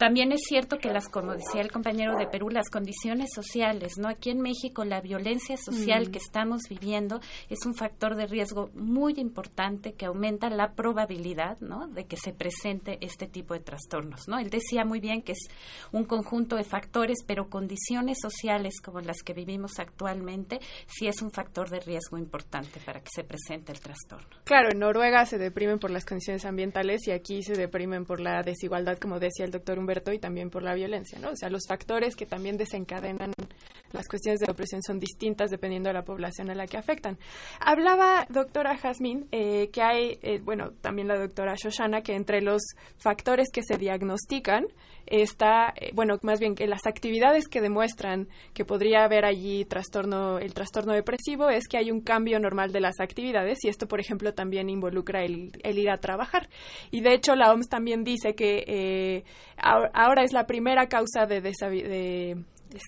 También es cierto que las, como decía el compañero de Perú, las condiciones sociales, ¿no? Aquí en México la violencia social Mm. que estamos viviendo es un factor de riesgo muy importante que aumenta la probabilidad, ¿no? De que se presente este tipo de trastornos, ¿no? Él decía muy bien que es un conjunto de factores, pero condiciones sociales como las que vivimos actualmente sí es un factor de riesgo importante para que se presente el trastorno. Claro, en Noruega se deprimen por las condiciones ambientales y aquí se deprimen por la desigualdad, como decía el doctor Humberto, y también por la violencia, ¿no? O sea, los factores que también desencadenan las cuestiones de depresión son distintas dependiendo de la población a la que afectan. Hablaba, doctora Jazmín, eh, que hay, eh, bueno, también la doctora Shoshana, que entre los factores que se diagnostican está, eh, bueno, más bien que las actividades que demuestran que podría haber allí trastorno, el trastorno depresivo es que hay un cambio normal de las actividades y esto, por ejemplo, también involucra el, el ir a trabajar. Y de hecho, la OMS también dice que eh, ahora, es la primera causa de, de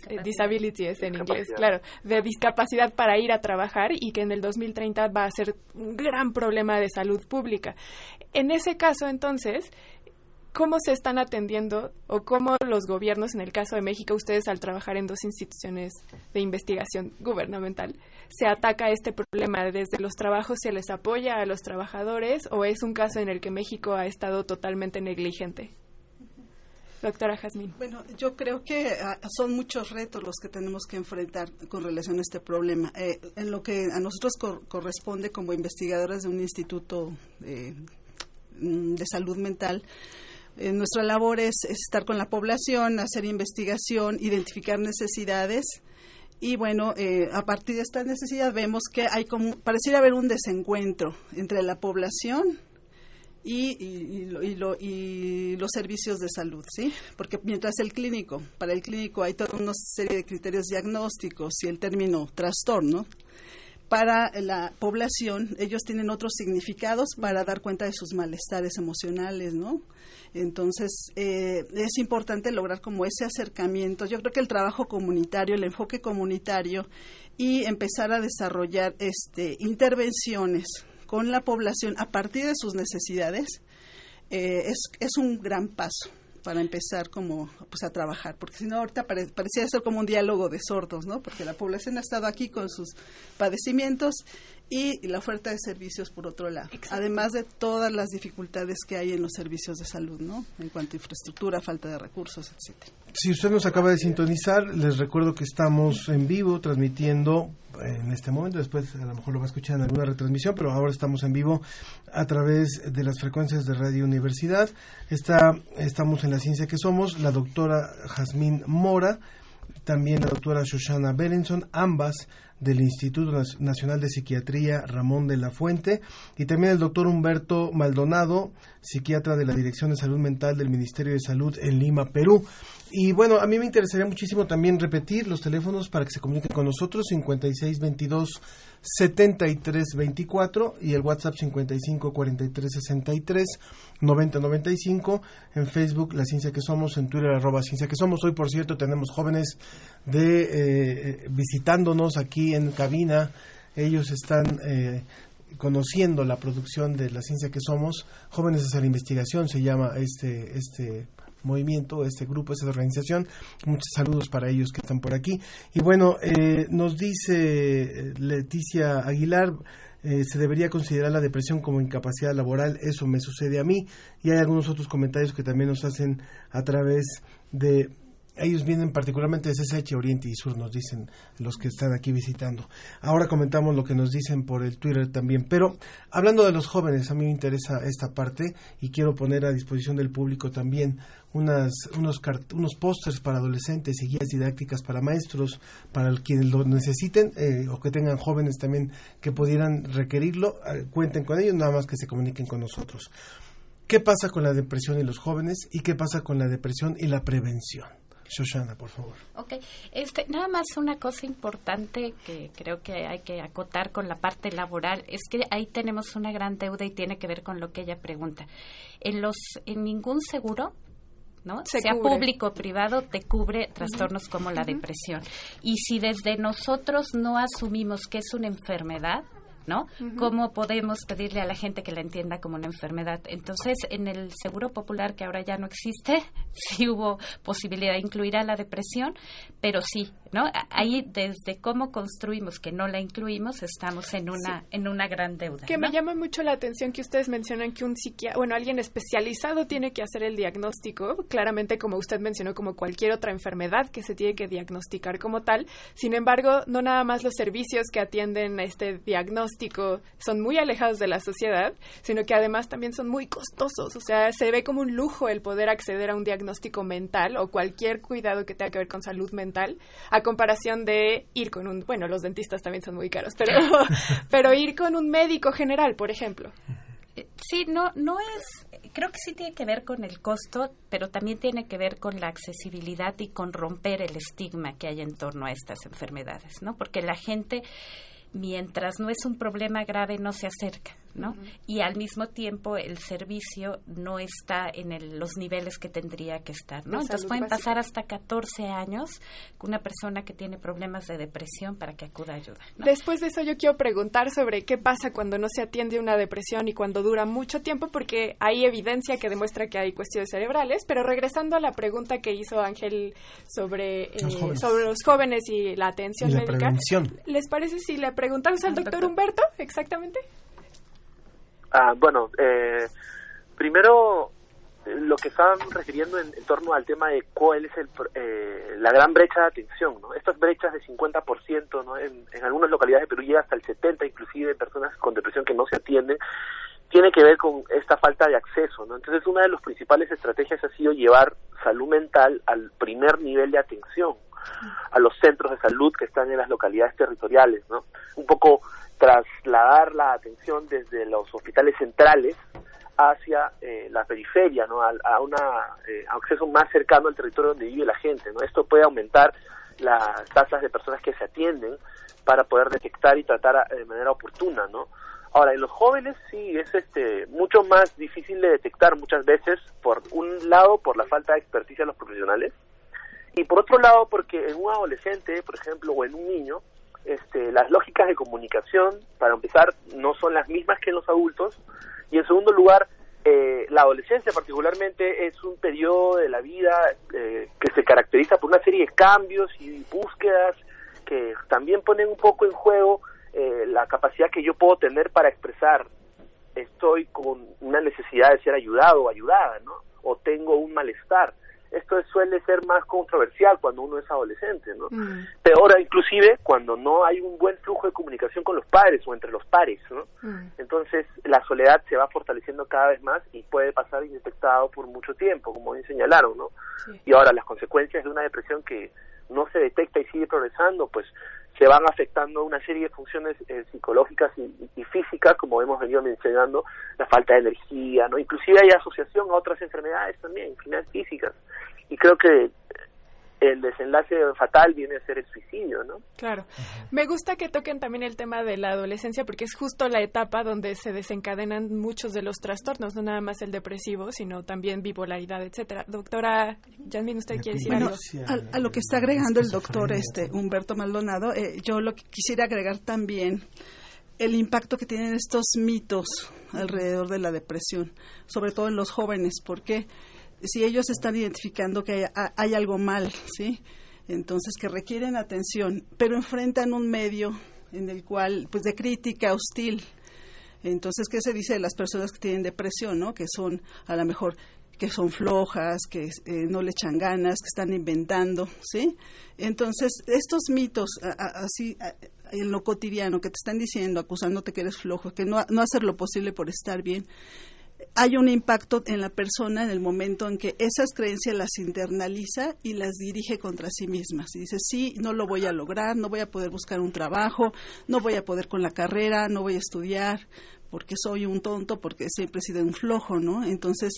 eh, disability es en inglés, Discapacidad. claro, de discapacidad para ir a trabajar y que en el 2030 va a ser un gran problema de salud pública. En ese caso, entonces, ¿cómo se están atendiendo o cómo los gobiernos, en el caso de México, ustedes al trabajar en dos instituciones de investigación gubernamental, se ataca este problema? ¿Desde los trabajos se les apoya a los trabajadores o es un caso en el que México ha estado totalmente negligente? Doctora Jazmín. Bueno, yo creo que ah, son muchos retos los que tenemos que enfrentar con relación a este problema. Eh, en lo que a nosotros corresponde como investigadoras de un instituto eh, mm, de salud mental, eh, nuestra labor es, estar con la población, hacer investigación, identificar necesidades. Y bueno, a partir de esta necesidad vemos que hay como, pareciera haber un desencuentro entre la población y, y, los servicios de salud, ¿sí? Porque mientras el clínico, para el clínico hay toda una serie de criterios diagnósticos y el término trastorno, para la población ellos tienen otros significados para dar cuenta de sus malestares emocionales, ¿no? Entonces, eh, es importante lograr como ese acercamiento. Yo creo que el trabajo comunitario, el enfoque comunitario y empezar a desarrollar este, intervenciones con la población a partir de sus necesidades eh, es, es un gran paso para empezar como pues a trabajar porque si no ahorita parecía ser como un diálogo de sordos no porque la población ha estado aquí con sus padecimientos y la oferta de servicios por otro lado además de todas las dificultades que hay en los servicios de salud no en cuanto a infraestructura falta de recursos etcétera si usted nos acaba de sintonizar les recuerdo que estamos en vivo transmitiendo en este momento, después a lo mejor lo va a escuchar en alguna retransmisión, pero ahora estamos en vivo a través de las frecuencias de Radio Universidad. Está, estamos en la ciencia que somos, la doctora Jazmín Mora, también la doctora Shoshana Berenson, ambas del Instituto Nacional de Psiquiatría Ramón de la Fuente, y también el doctor Humberto Maldonado, psiquiatra de la Dirección de Salud Mental del Ministerio de Salud en Lima, Perú. Y bueno, a mí me interesaría muchísimo también repetir los teléfonos para que se comuniquen con nosotros, 5622 7324 y el WhatsApp 55 43 63 90 95 en Facebook La Ciencia que Somos en Twitter arroba Ciencia que Somos. Hoy por cierto tenemos jóvenes de eh, visitándonos aquí en cabina. Ellos están eh, conociendo la producción de La Ciencia que Somos. Jóvenes hacia la investigación se llama este este movimiento, este grupo, esta organización. Muchos saludos para ellos que están por aquí. Y bueno, eh, nos dice eh, Leticia Aguilar, eh, se debería considerar la depresión como incapacidad laboral, eso me sucede a mí. Y hay algunos otros comentarios que también nos hacen a través de ellos vienen particularmente de CSH Oriente y Sur, nos dicen los que están aquí visitando. Ahora comentamos lo que nos dicen por el Twitter también. Pero hablando de los jóvenes, a mí me interesa esta parte y quiero poner a disposición del público también unas, unos, unos pósters para adolescentes y guías didácticas para maestros, para quienes lo necesiten eh, o que tengan jóvenes también que pudieran requerirlo. Eh, cuenten con ellos, nada más que se comuniquen con nosotros. ¿Qué pasa con la depresión y los jóvenes y qué pasa con la depresión y la prevención? Shoshana, por favor. Ok, este, nada más una cosa importante que creo que hay que acotar con la parte laboral es que ahí tenemos una gran deuda y tiene que ver con lo que ella pregunta. En los, en ningún seguro ¿no? sea público o privado, te cubre trastornos como la depresión. Y si desde nosotros no asumimos que es una enfermedad, ¿no? ¿Cómo podemos pedirle a la gente que la entienda como una enfermedad? Entonces, en el Seguro Popular, que ahora ya no existe, sí hubo posibilidad de incluir a la depresión, pero sí, ¿no? Ahí, desde cómo construimos que no la incluimos, estamos en una, en una gran deuda. Que me llama mucho la atención que ustedes mencionan que un psiquiatra, bueno, alguien especializado tiene que hacer el diagnóstico, claramente como usted mencionó, como cualquier otra enfermedad que se tiene que diagnosticar como tal. Sin embargo, no nada más los servicios que atienden a este diagnóstico, son muy alejados de la sociedad, sino que además también son muy costosos. O sea, se ve como un lujo el poder acceder a un diagnóstico mental o cualquier cuidado que tenga que ver con salud mental, a comparación de ir con un, bueno, los dentistas también son muy caros, pero, pero ir con un médico general, por ejemplo. Eh, sí, no, no es, creo que sí tiene que ver con el costo, pero también tiene que ver con la accesibilidad y con romper el estigma que hay en torno a estas enfermedades, ¿no? Porque la gente mientras no es un problema grave, no se acerca. ¿No? Y al mismo tiempo el servicio no está en el- los niveles que tendría que estar, ¿no? Entonces pueden básica. pasar hasta 14 años con una persona que tiene problemas de depresión para que acuda a ayuda. ¿no? Después de eso yo quiero preguntar sobre qué pasa cuando no se atiende una depresión y cuando dura mucho tiempo, porque hay evidencia que demuestra que hay cuestiones cerebrales, pero regresando a la pregunta que hizo Ángel sobre, Los eh, jóvenes. sobre los jóvenes y la atención Y la médica, prevención. ¿les parece si le preguntamos al doctor Humberto exactamente? Ah, bueno, eh, primero lo que estaban refiriendo en, torno al tema de cuál es el, eh, la gran brecha de atención, ¿no? Estas brechas de 50%, ¿no? En, en algunas localidades de Perú llega hasta el 70%, inclusive de personas con depresión que no se atienden, tiene que ver con esta falta de acceso, ¿no? Entonces, una de las principales estrategias ha sido llevar salud mental al primer nivel de atención, a los centros de salud que están en las localidades territoriales, ¿no? Un poco trasladar la atención desde los hospitales centrales hacia eh, la periferia, ¿no? A, a una eh, acceso más cercano al territorio donde vive la gente, ¿no? Esto puede aumentar las tasas de personas que se atienden para poder detectar y tratar a- de manera oportuna, ¿no? Ahora, en los jóvenes sí es este mucho más difícil de detectar muchas veces, por un lado, por la falta de experticia de los profesionales, y por otro lado, porque en un adolescente, por ejemplo, o en un niño, este, las lógicas de comunicación, para empezar, no son las mismas que en los adultos, y en segundo lugar, eh, la adolescencia particularmente es un periodo de la vida eh, que se caracteriza por una serie de cambios y búsquedas que también ponen un poco en juego eh, la capacidad que yo puedo tener para expresar estoy con una necesidad de ser ayudado o ayudada, ¿no? O tengo un malestar. Esto suele ser más controversial cuando uno es adolescente, ¿no? Peor inclusive cuando no hay un buen flujo de comunicación con los padres o entre los pares, ¿no? Entonces la soledad se va fortaleciendo cada vez más y puede pasar indetectado por mucho tiempo, como bien señalaron, ¿no? Y ahora las consecuencias de una depresión que no se detecta y sigue progresando, pues se van afectando una serie de funciones eh, psicológicas y, y- físicas, como hemos venido mencionando, la falta de energía, ¿no? Inclusive hay asociación a otras enfermedades también, enfermedades físicas. Y creo que el desenlace fatal viene a ser el suicidio, ¿no? Claro. Me gusta que toquen también el tema de la adolescencia porque es justo la etapa donde se desencadenan muchos de los trastornos, no nada más el depresivo, sino también bipolaridad, etcétera. Doctora Yasmin, ¿usted quiere decir Bueno, algo? a, a lo que está agregando el doctor este Humberto Maldonado, eh, yo lo que quisiera agregar también el impacto que tienen estos mitos alrededor de la depresión, sobre todo en los jóvenes, porque si ellos están identificando que hay, algo mal, ¿sí? Entonces que requieren atención, pero enfrentan un medio en el cual, pues de crítica hostil. Entonces, ¿qué se dice de las personas que tienen depresión, no? Que son, a lo mejor, que son flojas, que eh, no le echan ganas, que están inventando, ¿sí? Entonces, estos mitos, así, en lo cotidiano, que te están diciendo, acusándote que eres flojo, que no, no hacer lo posible por estar bien, hay un impacto en la persona en el momento en que esas creencias las internaliza y las dirige contra sí mismas. Y dice, sí, no lo voy a lograr, no voy a poder buscar un trabajo, no voy a poder con la carrera, no voy a estudiar, porque soy un tonto, porque siempre he sido un flojo, ¿no? Entonces,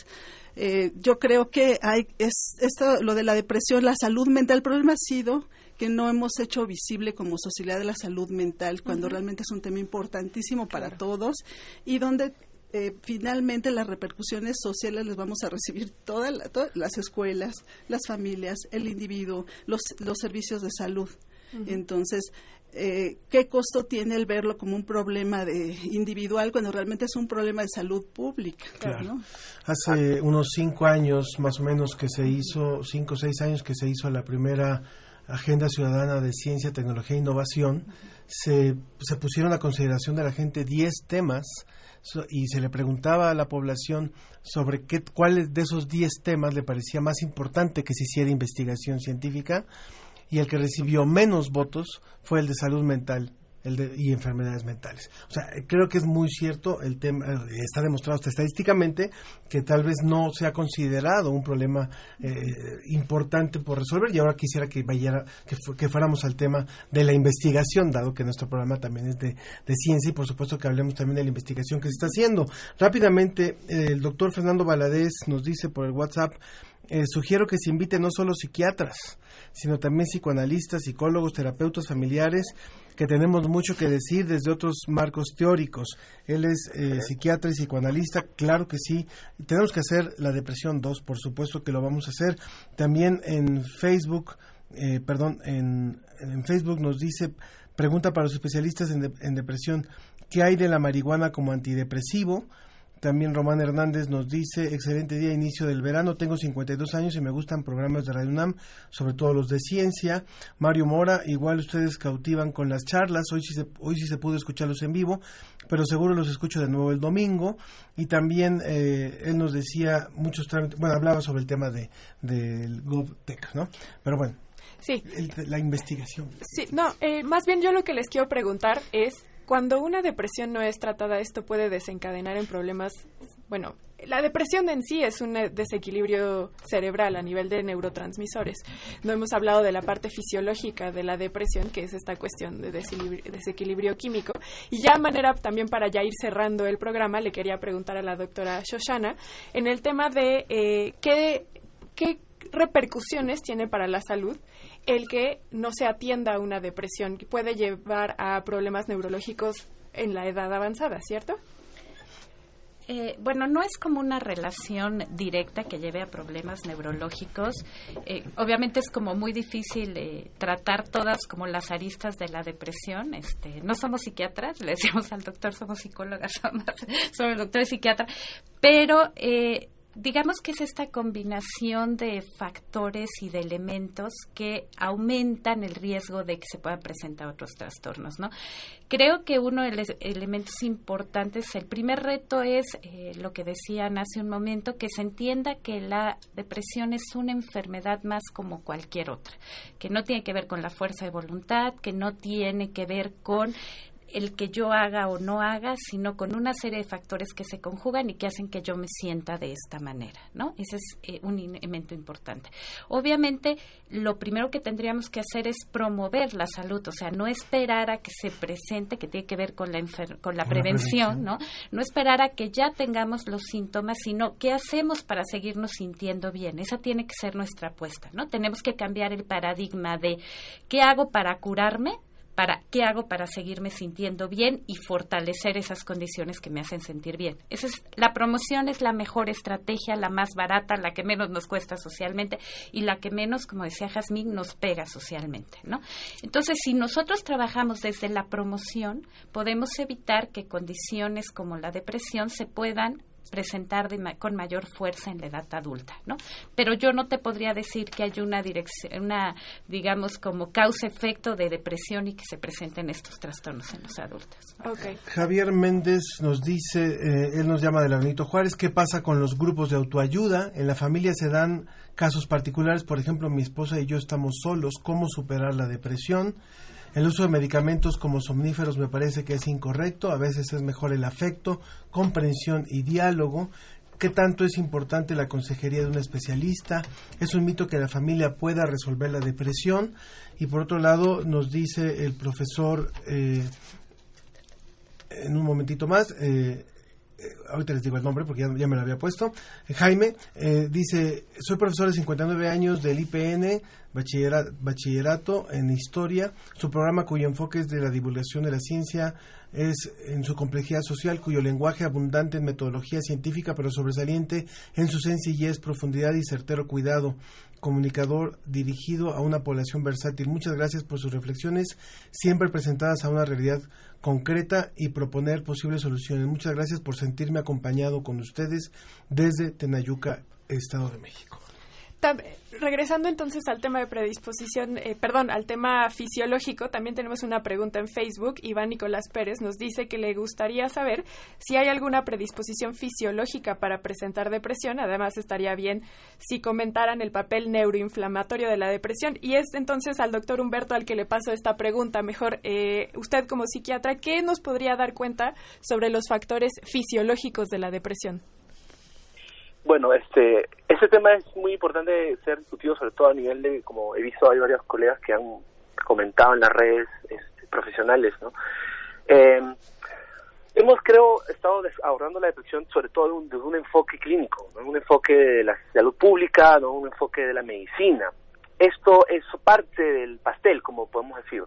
eh, yo creo que hay, es, esto, lo de la depresión, la salud mental, el problema ha sido que no hemos hecho visible como sociedad de la salud mental, cuando realmente es un tema importantísimo para todos y donde eh, finalmente las repercusiones sociales las vamos a recibir todas la- todas las escuelas, las familias, el individuo, los, los servicios de salud. Entonces, eh, ¿qué costo tiene el verlo como un problema de individual cuando realmente es un problema de salud pública? Claro. ¿no? Hace unos cinco años, más o menos, que se hizo, cinco o seis años que se hizo la primera Agenda Ciudadana de Ciencia, Tecnología e Innovación, se, se pusieron a consideración de la gente 10 temas y se le preguntaba a la población sobre qué, cuáles de esos 10 temas le parecía más importante que se hiciera investigación científica y el que recibió menos votos fue el de salud mental el de, y enfermedades mentales. O sea, creo que es muy cierto el tema, está demostrado hasta estadísticamente que tal vez no se ha considerado un problema eh, importante por resolver y ahora quisiera que vayara, que, fu- que fuéramos al tema de la investigación, dado que nuestro programa también es de, ciencia y por supuesto que hablemos también de la investigación que se está haciendo. Rápidamente, el doctor Fernando Valadez nos dice por el WhatsApp eh, sugiero que se invite no solo psiquiatras, sino también psicoanalistas, psicólogos, terapeutas familiares, que tenemos mucho que decir desde otros marcos teóricos. Él es eh, psiquiatra y psicoanalista, claro que sí. Tenemos que hacer la depresión 2, por supuesto que lo vamos a hacer. También en Facebook, eh, perdón, en, en, Facebook nos dice, pregunta para los especialistas en, de, en depresión, ¿qué hay de la marihuana como antidepresivo? También Román Hernández nos dice, excelente día, inicio del verano, tengo 52 años y me gustan programas de Radio UNAM, sobre todo los de ciencia. Mario Mora, igual ustedes cautivan con las charlas, hoy sí se, hoy sí se pudo escucharlos en vivo, pero seguro los escucho de nuevo el domingo. Y también eh, él nos decía muchos trámites, bueno, hablaba sobre el tema de del GovTech, ¿no? Pero bueno, sí. El, la investigación. Sí, no, eh, más bien yo lo que les quiero preguntar es cuando una depresión no es tratada, esto puede desencadenar en problemas, bueno, la depresión en sí es un desequilibrio cerebral a nivel de neurotransmisores. No hemos hablado de la parte fisiológica de la depresión, que es esta cuestión de desequilibrio químico. Y ya manera también para ya ir cerrando el programa, le quería preguntar a la doctora Shoshana en el tema de eh, qué, qué repercusiones tiene para la salud el que no se atienda a una depresión, puede llevar a problemas neurológicos en la edad avanzada, ¿cierto? Eh, bueno, no es como una relación directa que lleve a problemas neurológicos. Eh, obviamente es como muy difícil eh, tratar todas como las aristas de la depresión. Este, no somos psiquiatras, le decimos al doctor, somos psicólogas, somos, somos doctores psiquiatras, pero eh, digamos que es esta combinación de factores y de elementos que aumentan el riesgo de que se puedan presentar otros trastornos, ¿no? Creo que uno de los elementos importantes, el primer reto es eh, lo que decían hace un momento, que se entienda que la depresión es una enfermedad más como cualquier otra, que no tiene que ver con la fuerza de voluntad, que no tiene que ver con el que yo haga o no haga, sino con una serie de factores que se conjugan y que hacen que yo me sienta de esta manera, ¿no? Ese es eh, un elemento importante. Obviamente, lo primero que tendríamos que hacer es promover la salud, o sea, no esperar a que se presente, que tiene que ver con la, con la, prevención, ¿no? No esperar a que ya tengamos los síntomas, sino qué hacemos para seguirnos sintiendo bien. Esa tiene que ser nuestra apuesta, ¿no? Tenemos que cambiar el paradigma de qué hago para curarme para qué hago para seguirme sintiendo bien y fortalecer esas condiciones que me hacen sentir bien. Esa es la promoción es la mejor estrategia, la más barata, la que menos nos cuesta socialmente y la que menos, como decía Jazmín, nos pega socialmente, ¿no? Entonces, si nosotros trabajamos desde la promoción, podemos evitar que condiciones como la depresión se puedan presentar de, con mayor fuerza en la edad adulta, ¿no? Pero yo no te podría decir que hay una dirección, una, digamos, como causa-efecto de depresión y que se presenten estos trastornos en los adultos. Okay. Javier Méndez nos dice, eh, él nos llama de la Benito Juárez, ¿qué pasa con los grupos de autoayuda? En la familia se dan casos particulares, por ejemplo, mi esposa y yo estamos solos, ¿cómo superar la depresión? El uso de medicamentos como somníferos me parece que es incorrecto, a veces es mejor el afecto, comprensión y diálogo. ¿Qué tanto es importante la consejería de un especialista? Es un mito que la familia pueda resolver la depresión. Y por otro lado, nos dice el profesor, eh, en un momentito más, eh, ahorita les digo el nombre porque ya, ya me lo había puesto, Jaime, eh, dice, soy profesor de 59 años del IPN, bachillerato, bachillerato en historia, su programa cuyo enfoque es de la divulgación de la ciencia es en su complejidad social, cuyo lenguaje abundante en metodología científica, pero sobresaliente en su sencillez, profundidad y certero cuidado. Comunicador dirigido a una población versátil. Muchas gracias por sus reflexiones, siempre presentadas a una realidad concreta y proponer posibles soluciones. Muchas gracias por sentirme acompañado con ustedes desde Tenayuca, Estado de México. Regresando entonces al tema de predisposición, eh, perdón, al tema fisiológico, también tenemos una pregunta en Facebook. Iván Nicolás Pérez nos dice que le gustaría saber si hay alguna predisposición fisiológica para presentar depresión. Además, estaría bien si comentaran el papel neuroinflamatorio de la depresión. Y es entonces al doctor Humberto al que le paso esta pregunta. Mejor, eh, usted como psiquiatra, ¿qué nos podría dar cuenta sobre los factores fisiológicos de la depresión? Bueno, este, ese tema es muy importante ser discutido, sobre todo a nivel de, como he visto, hay varios colegas que han comentado en las redes este, profesionales, ¿no? Eh, Hemos, creo, estado abordando la depresión sobre todo desde un, enfoque clínico, ¿no? un enfoque de la salud pública, no un enfoque de la medicina. Esto es parte del pastel, como podemos decir,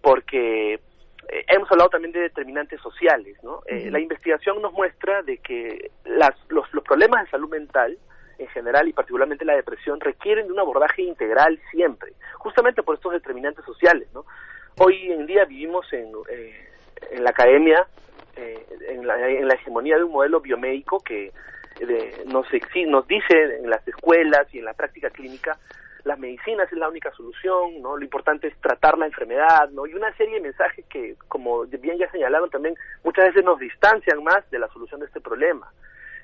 porque eh, hemos hablado también de determinantes sociales. ¿no? Eh, la investigación nos muestra de que las, los, los problemas de salud mental en general y particularmente la depresión requieren de un abordaje integral siempre, justamente por estos determinantes sociales. ¿no? Hoy en día vivimos en, eh, en la academia, eh, en, la, en, la, hegemonía de un modelo biomédico que de, nos, nos dice en las escuelas y en la práctica clínica las medicinas es la única solución, ¿no? Lo importante es tratar la enfermedad, ¿no? Y una serie de mensajes que, como bien ya señalaron también, muchas veces nos distancian más de la solución de este problema.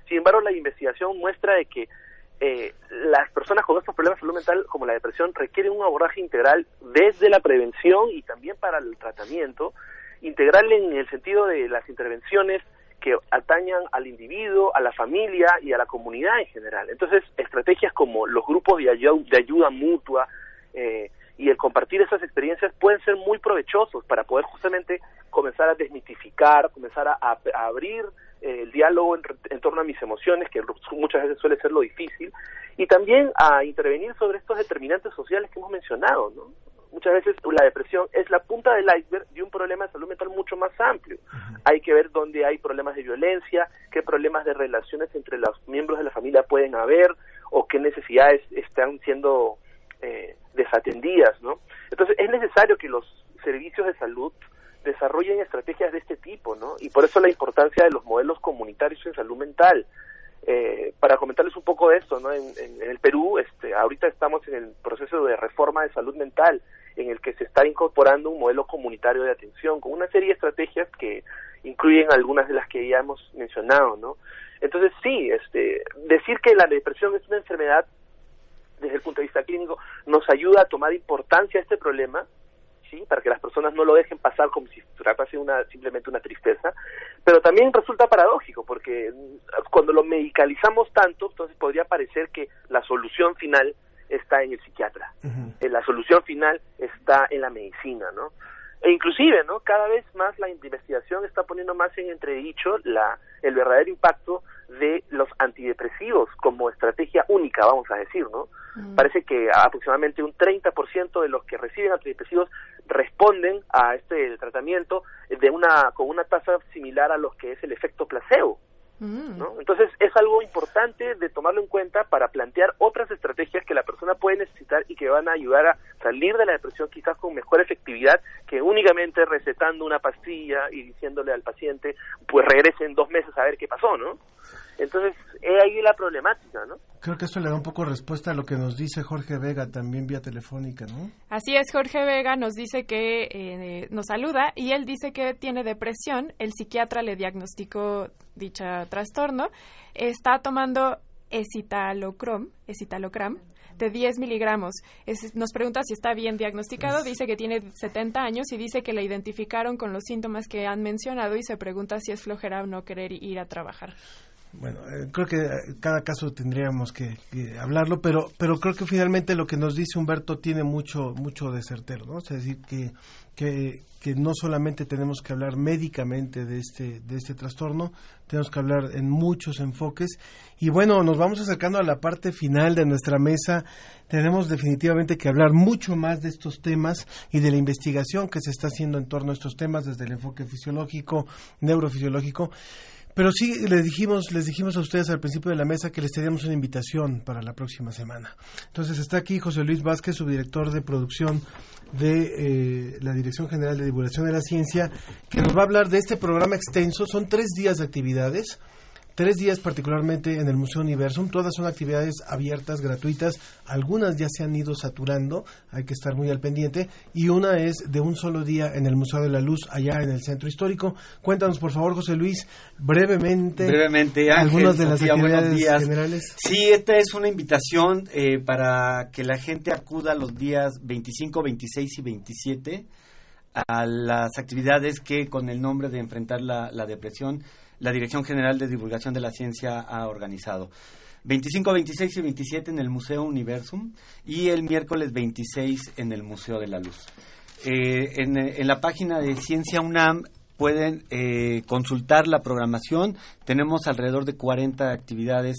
Sin embargo, la investigación muestra de que eh, las personas con estos problemas de salud mental, como la depresión, requieren un abordaje integral desde la prevención y también para el tratamiento, integral en el sentido de las intervenciones que atañan al individuo, a la familia y a la comunidad en general. Entonces, estrategias como los grupos de ayuda, de ayuda mutua eh, y el compartir esas experiencias pueden ser muy provechosos para poder justamente comenzar a desmitificar, comenzar a abrir eh, el diálogo en, en, torno a mis emociones, que muchas veces suele ser lo difícil, y también a intervenir sobre estos determinantes sociales que hemos mencionado, ¿no? Muchas veces la depresión es la punta del iceberg de un problema de salud mental mucho más amplio. Hay que ver dónde hay problemas de violencia, qué problemas de relaciones entre los miembros de la familia pueden haber o qué necesidades están siendo eh, desatendidas, ¿no? Entonces es necesario que los servicios de salud desarrollen estrategias de este tipo, ¿no? Y por eso la importancia de los modelos comunitarios en salud mental. Eh, para comentarles un poco de esto, ¿no? En, en, en, el Perú, este, ahorita estamos en el proceso de reforma de salud mental en el que se está incorporando un modelo comunitario de atención con una serie de estrategias que incluyen algunas de las que ya hemos mencionado, ¿no? Entonces sí, este, decir que la depresión es una enfermedad desde el punto de vista clínico nos ayuda a tomar importancia a este problema, sí, para que las personas no lo dejen pasar como si tratase una simplemente una tristeza, pero también resulta paradójico porque cuando lo medicalizamos tanto, entonces podría parecer que la solución final está en el psiquiatra. Uh -huh. La solución final está en la medicina, ¿no? E inclusive, ¿no? Cada vez más la investigación está poniendo más en entredicho la, el verdadero impacto de los antidepresivos como estrategia única, vamos a decir, ¿no? Uh -huh. Parece que aproximadamente un 30% de los que reciben antidepresivos responden a este tratamiento de una con una tasa similar a lo que es el efecto placebo. ¿No? Entonces es algo importante de tomarlo en cuenta para plantear otras estrategias que la persona puede necesitar y que van a ayudar a salir de la depresión quizás con mejor efectividad que únicamente recetando una pastilla y diciéndole al paciente pues regrese en dos meses a ver qué pasó, ¿no? Entonces, es ahí la problemática, ¿no? Creo que esto le da un poco respuesta a lo que nos dice Jorge Vega también vía telefónica, ¿no? Así es, Jorge Vega nos dice que eh, nos saluda y él dice que tiene depresión. El psiquiatra le diagnosticó dicha trastorno. Está tomando escitalocrom, escitalocram de 10 miligramos. Es, nos pregunta si está bien diagnosticado, dice que tiene 70 años y dice que le identificaron con los síntomas que han mencionado y se pregunta si es flojera o no querer ir a trabajar. Bueno, eh, creo que cada caso tendríamos que, que, hablarlo, pero pero creo que finalmente lo que nos dice Humberto tiene mucho mucho de certero, ¿no? Es decir, que, que, que no solamente tenemos que hablar médicamente de este de este trastorno, tenemos que hablar en muchos enfoques y bueno, nos vamos acercando a la parte final de nuestra mesa. Tenemos definitivamente que hablar mucho más de estos temas y de la investigación que se está haciendo en torno a estos temas desde el enfoque fisiológico, neurofisiológico. Pero sí, les dijimos, les dijimos a ustedes al principio de la mesa que les teníamos una invitación para la próxima semana. Entonces está aquí José Luis Vázquez, subdirector de producción de eh, la Dirección General de Divulgación de la Ciencia, que nos va a hablar de este programa extenso. Son tres días de actividades tres días particularmente en el Museo Universum. Todas son actividades abiertas, gratuitas. Algunas ya se han ido saturando, hay que estar muy al pendiente. Y una es de un solo día en el Museo de la Luz, allá en el Centro Histórico. Cuéntanos, por favor, José Luis, brevemente, brevemente Ángel, algunas de las actividades generales. Sí, esta es una invitación eh, para que la gente acuda los días 25, 26 y 27 a las actividades que con el nombre de enfrentar la, la depresión la Dirección General de Divulgación de la Ciencia ha organizado. 25, 26 y 27 en el Museo Universum y el miércoles 26 en el Museo de la Luz. Eh, en, en, la página de Ciencia UNAM pueden eh, consultar la programación. Tenemos alrededor de 40 actividades.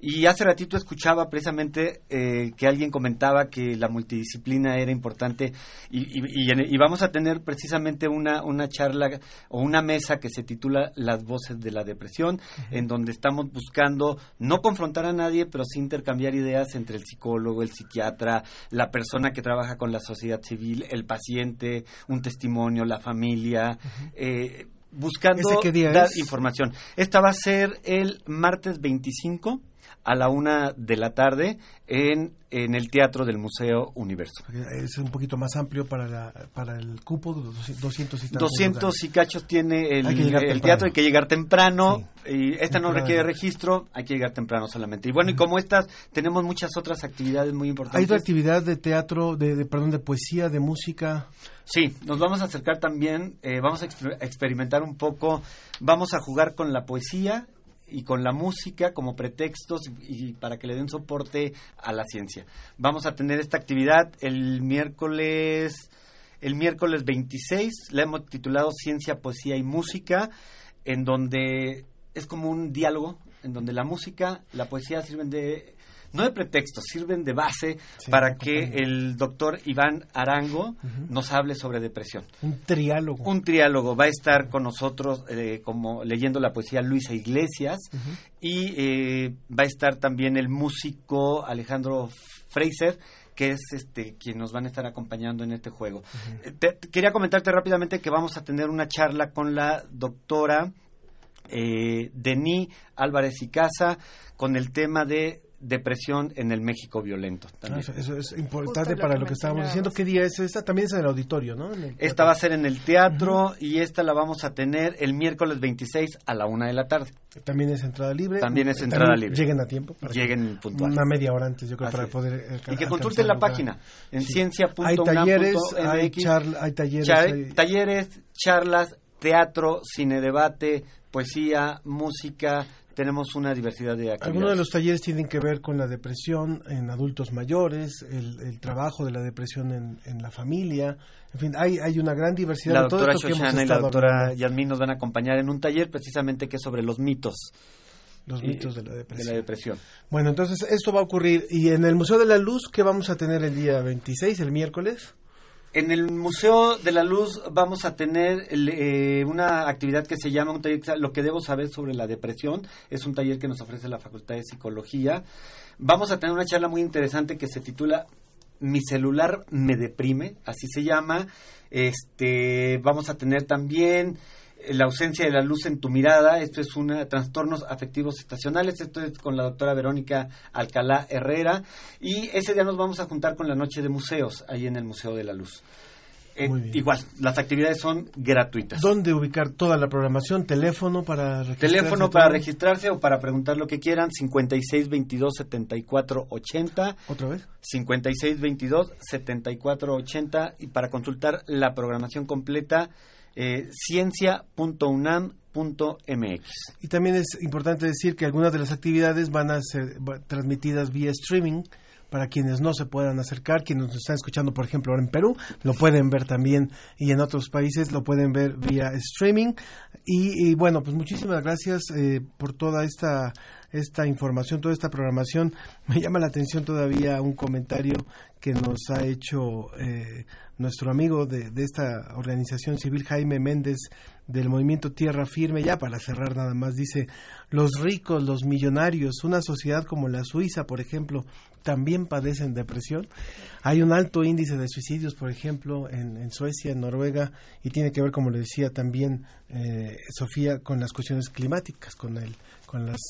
Y hace ratito escuchaba precisamente eh, que alguien comentaba que la multidisciplina era importante y, y, y, vamos a tener precisamente una, una charla o una mesa que se titula Las voces de la depresión, en donde estamos buscando no confrontar a nadie, pero sí intercambiar ideas entre el psicólogo, el psiquiatra, la persona que trabaja con la sociedad civil, el paciente, un testimonio, la familia. eh, buscando dar información. Esta va a ser el martes 25 a la una de la tarde en, en el Teatro del Museo Universo. Es un poquito más amplio para, la, para el cupo, 200 y 200 y cachos tiene el, el teatro, hay que llegar temprano. Y esta no requiere registro, hay que llegar temprano solamente. Y bueno, y como estas, tenemos muchas otras actividades muy importantes. ¿Hay otra actividad de teatro, de, de perdón, de poesía, de música? Sí, nos vamos a acercar también, eh, vamos a exper experimentar un poco, vamos a jugar con la poesía y con la música como pretextos y, y, para que le den soporte a la ciencia. Vamos a tener esta actividad el miércoles el miércoles 26, la hemos titulado Ciencia, Poesía y Música, en donde es como un diálogo, en donde la música, la poesía sirven de no de pretexto, sirven de base sí, para que el doctor Iván Arango uh -huh. nos hable sobre depresión. Un triálogo. Un triálogo. Va a estar con nosotros eh, como leyendo la poesía Luisa Iglesias uh -huh. y eh, va a estar también el músico Alejandro Fraser que es este quien nos van a estar acompañando en este juego. Uh -huh. te, quería comentarte rápidamente que vamos a tener una charla con la doctora eh, Denis Álvarez y Casa con el tema de depresión en el México violento. También. Eso, eso, es importante Justo para lo que, que estábamos diciendo. ¿Qué día es esta? También es en el auditorio, ¿no? esta va a ser en el teatro uh -huh. y esta la vamos a tener el miércoles 26 a la una de la tarde. También es entrada libre. También es entrada También libre. Lleguen a tiempo. Lleguen puntuales. Una media hora antes, yo creo, Así para poder. Eh, y que consulten la página en sí. ciencia.unam.mx. Hay talleres, hay, charla, hay talleres. Char hay... Talleres, charlas, teatro, cine debate, poesía, música, tenemos una diversidad de actividades. Algunos de los talleres tienen que ver con la depresión en adultos mayores, el, el trabajo de la depresión en, en, la familia, en fin, hay, hay una gran diversidad. La de doctora Shoshana y la doctora Yasmin nos van a acompañar en un taller precisamente que es sobre los mitos. Los mitos de la, de la, depresión. Bueno, entonces esto va a ocurrir. ¿Y en el Museo de la Luz qué vamos a tener el día 26, el miércoles? En el Museo de la Luz vamos a tener eh, una actividad que se llama un taller, Lo que debo saber sobre la depresión. Es un taller que nos ofrece la Facultad de Psicología. Vamos a tener una charla muy interesante que se titula Mi celular me deprime, así se llama. Este, vamos a tener también la ausencia de la luz en tu mirada, esto es una trastornos afectivos estacionales, esto es con la doctora Verónica Alcalá Herrera y ese día nos vamos a juntar con la noche de museos ahí en el Museo de la Luz. Eh, igual, las actividades son gratuitas. ¿Dónde ubicar toda la programación? ¿Teléfono para registrarse? Teléfono para registrarse o para preguntar lo que quieran, 5622-7480. ¿Otra vez? 5622-7480 y para consultar la programación completa, eh, ciencia.unam.mx. Y también es importante decir que algunas de las actividades van a ser transmitidas vía streaming para quienes no se puedan acercar, quienes nos están escuchando, por ejemplo, ahora en Perú, lo pueden ver también y en otros países lo pueden ver vía streaming. Y, bueno, pues muchísimas gracias eh, por toda esta esta información, toda esta programación. Me llama la atención todavía un comentario que nos ha hecho eh, nuestro amigo de, esta organización civil, Jaime Méndez, del movimiento Tierra Firme, ya para cerrar nada más, dice, los ricos, los millonarios, una sociedad como la Suiza, por ejemplo, también padecen depresión. Hay un alto índice de suicidios, por ejemplo, en, Suecia, en Noruega, y tiene que ver, como le decía también eh, Sofía, con las cuestiones climáticas, con el con las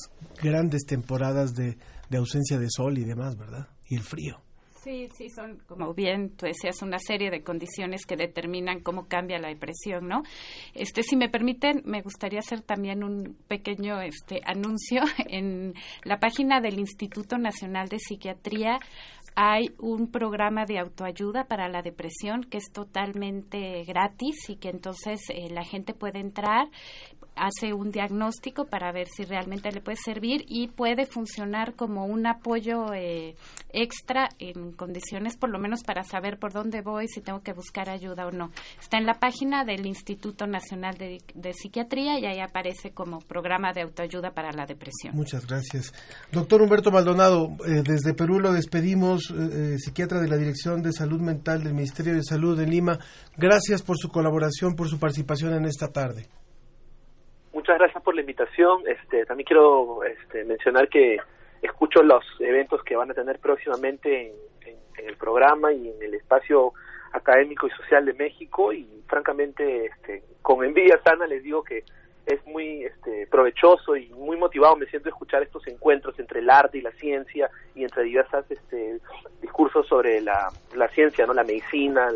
grandes temporadas de, ausencia de sol y demás, ¿verdad? Y el frío. Sí, sí, son, como bien tú decías, una serie de condiciones que determinan cómo cambia la depresión, ¿no? Este, si me permiten, me gustaría hacer también un pequeño este, anuncio en la página del Instituto Nacional de Psiquiatría hay un programa de autoayuda para la depresión que es totalmente gratis y que entonces eh, la gente puede entrar hace un diagnóstico para ver si realmente le puede servir y puede funcionar como un apoyo eh, extra en condiciones por lo menos para saber por dónde voy, si tengo que buscar ayuda o no. Está en la página del Instituto Nacional de, Psiquiatría y ahí aparece como programa de autoayuda para la depresión. Muchas gracias. Doctor Humberto Maldonado, eh, desde Perú lo despedimos, eh, psiquiatra de la Dirección de Salud Mental del Ministerio de Salud de Lima. Gracias por su colaboración, por su participación en esta tarde muchas gracias por la invitación. Este, también quiero este, mencionar que escucho los eventos que van a tener próximamente en, el programa y en el espacio académico y social de México y francamente este, con envidia sana les digo que es muy este, provechoso y muy motivado me siento escuchar estos encuentros entre el arte y la ciencia y entre diversas este, discursos sobre la, la ciencia, no la medicina,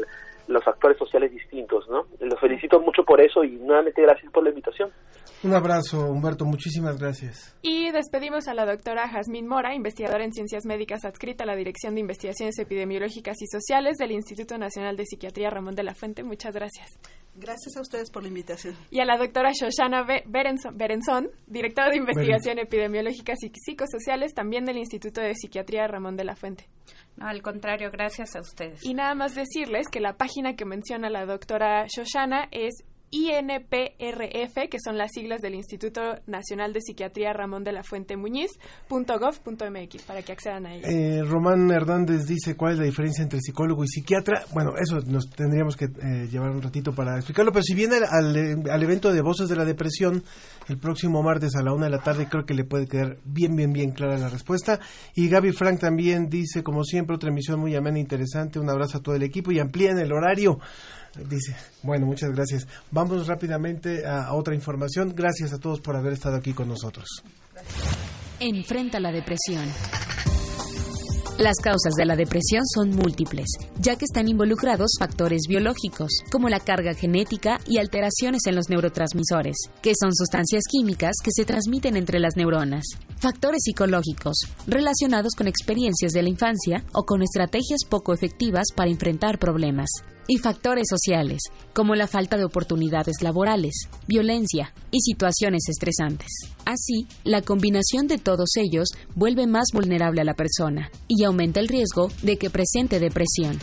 los actores sociales distintos, ¿no? Los felicito mucho por eso y nuevamente gracias por la invitación. Un abrazo, Humberto, muchísimas gracias. Y despedimos a la doctora Jazmín Mora, investigadora en ciencias médicas adscrita a la Dirección de Investigaciones Epidemiológicas y Sociales del Instituto Nacional de Psiquiatría Ramón de la Fuente. Muchas gracias. Gracias a ustedes por la invitación. Y a la doctora Shoshana Berenzón, directora de Investigación Epidemiológicas y Psicosociales, también del Instituto de Psiquiatría Ramón de la Fuente. No, al contrario, gracias a ustedes. Y nada más decirles que la página que menciona la doctora Shoshana es INPRF, que son las siglas del Instituto Nacional de Psiquiatría Ramón de la Fuente Muñiz.gov.mx, para que accedan a ella. Eh, Román Hernández dice cuál es la diferencia entre psicólogo y psiquiatra. Bueno, eso nos tendríamos que eh, llevar un ratito para explicarlo, pero si viene al, al, evento de Voces de la Depresión el próximo martes a la una de la tarde, creo que le puede quedar bien, bien, bien clara la respuesta. Y Gaby Frank también dice, como siempre, otra emisión muy amena e interesante. Un abrazo a todo el equipo y amplíen el horario. Dice, bueno, muchas gracias. Vamos rápidamente a, otra información. Gracias a todos por haber estado aquí con nosotros. Enfrenta la depresión. Las causas de la depresión son múltiples, ya que están involucrados factores biológicos, como la carga genética y alteraciones en los neurotransmisores, que son sustancias químicas que se transmiten entre las neuronas. Factores psicológicos, relacionados con experiencias de la infancia o con estrategias poco efectivas para enfrentar problemas y factores sociales, como la falta de oportunidades laborales, violencia y situaciones estresantes. Así, la combinación de todos ellos vuelve más vulnerable a la persona y aumenta el riesgo de que presente depresión.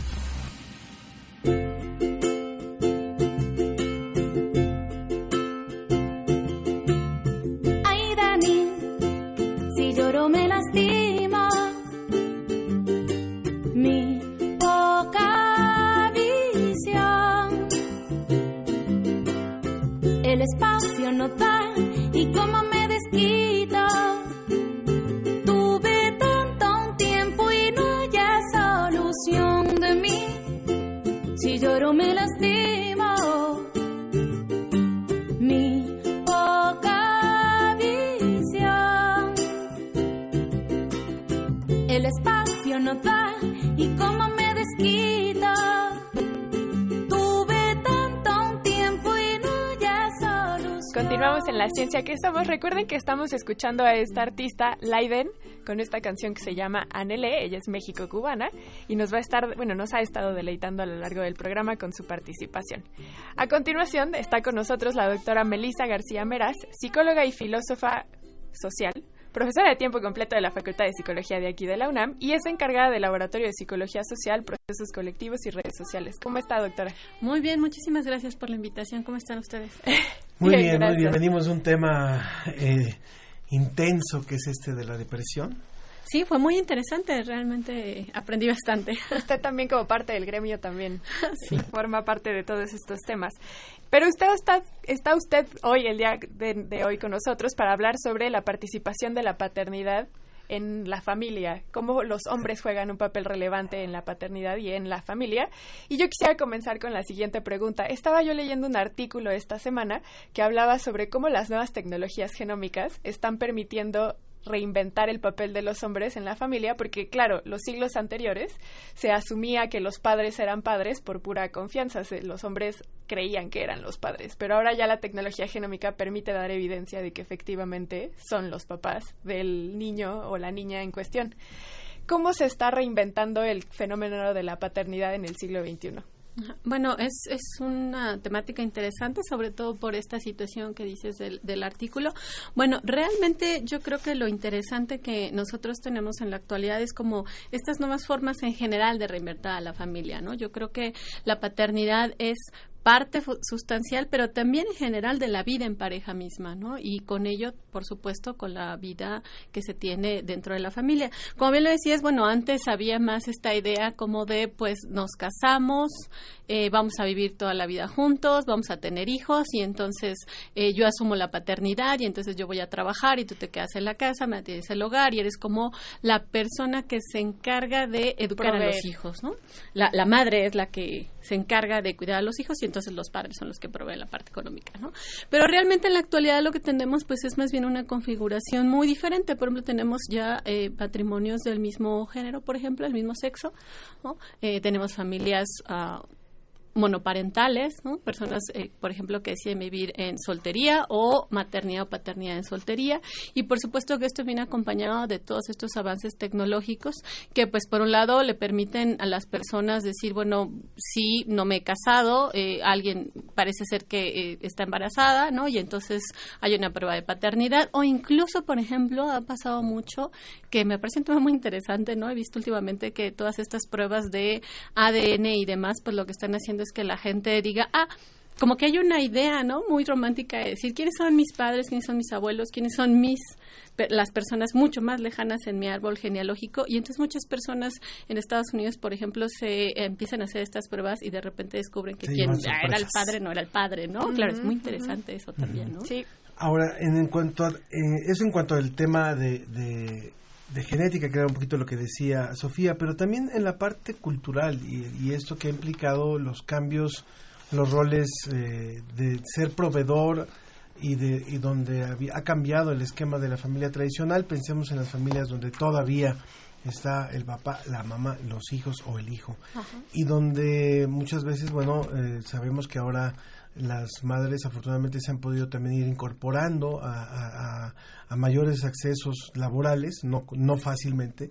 Espacio no da y como me desquito. Tuve tanto tiempo y no hay solución de mí. Si lloro me lastimo. Mi poca visión. El espacio no da y como me desquito. En la ciencia que somos. Recuerden que estamos escuchando a esta artista, Laiden, con esta canción que se llama Anele. Ella es México-cubana y nos va a estar, bueno, nos ha estado deleitando a lo largo del programa con su participación. A continuación está con nosotros la doctora Melissa García Meraz, psicóloga y filósofa social, profesora de tiempo completo de la Facultad de Psicología de aquí de la UNAM y es encargada del Laboratorio de Psicología Social, Procesos Colectivos y Redes Sociales. ¿Cómo está, doctora? Muy bien, muchísimas gracias por la invitación. ¿Cómo están ustedes? Muy bien, muy bien. Venimos de un tema eh, intenso que es este de la depresión. Sí, fue muy interesante, realmente aprendí bastante. Usted también como parte del gremio también sí. forma parte de todos estos temas. Pero usted está, está usted hoy, el día de, hoy con nosotros para hablar sobre la participación de la paternidad en la familia, cómo los hombres juegan un papel relevante en la paternidad y en la familia. Y yo quisiera comenzar con la siguiente pregunta. Estaba yo leyendo un artículo esta semana que hablaba sobre cómo las nuevas tecnologías genómicas están permitiendo reinventar el papel de los hombres en la familia, porque claro, los siglos anteriores se asumía que los padres eran padres por pura confianza, los hombres creían que eran los padres, pero ahora ya la tecnología genómica permite dar evidencia de que efectivamente son los papás del niño o la niña en cuestión. ¿Cómo se está reinventando el fenómeno de la paternidad en el siglo XXI? Bueno, es, es una temática interesante, sobre todo por esta situación que dices del, del, artículo. Bueno, realmente yo creo que lo interesante que nosotros tenemos en la actualidad es como estas nuevas formas en general de reinvertir a la familia, ¿no? Yo creo que la paternidad es parte sustancial, pero también en general de la vida en pareja misma, ¿no? Y con ello, por supuesto, con la vida que se tiene dentro de la familia. Como bien lo decías, bueno, antes había más esta idea como de, pues, nos casamos, eh, vamos a vivir toda la vida juntos, vamos a tener hijos y entonces eh, yo asumo la paternidad y entonces yo voy a trabajar y tú te quedas en la casa, me atiendes el hogar y eres como la persona que se encarga de educar a los hijos, ¿no? La, la madre es la que se encarga de cuidar a los hijos y entonces los padres son los que proveen la parte económica, ¿no? Pero realmente en la actualidad lo que tenemos pues es más bien una configuración muy diferente. Por ejemplo, tenemos ya eh, patrimonios del mismo género, por ejemplo, el mismo sexo. Eh, tenemos familias uh, monoparentales, ¿no? personas, eh, por ejemplo, que deciden vivir en soltería o maternidad o paternidad en soltería. Y por supuesto que esto viene acompañado de todos estos avances tecnológicos que, pues, por un lado, le permiten a las personas decir, bueno, sí, no me he casado, eh, alguien parece ser que eh, está embarazada, ¿no? Y entonces hay una prueba de paternidad. O incluso, por ejemplo, ha pasado mucho que me parece un tema muy interesante, ¿no? He visto últimamente que todas estas pruebas de ADN y demás, pues lo que están haciendo es que la gente diga, ah, como que hay una idea, ¿no? Muy romántica de decir quiénes son mis padres, quiénes son mis abuelos, quiénes son mis las personas mucho más lejanas en mi árbol genealógico y entonces muchas personas en Estados Unidos, por ejemplo, se empiezan a hacer estas pruebas y de repente descubren que quien era el padre no era el padre, ¿no? claro, es muy interesante eso también, ¿no? Sí. Ahora, en, en cuanto a, eh, eso en cuanto al tema de, de de genética, que era un poquito lo que decía Sofía, pero también en la parte cultural y, esto que ha implicado los cambios, los roles eh, de ser proveedor y, de, y donde ha cambiado el esquema de la familia tradicional. Pensemos en las familias donde todavía está el papá, la mamá, los hijos o el hijo. Y donde muchas veces, bueno, eh, sabemos que ahora las madres afortunadamente se han podido también ir incorporando a, mayores accesos laborales, no, no fácilmente,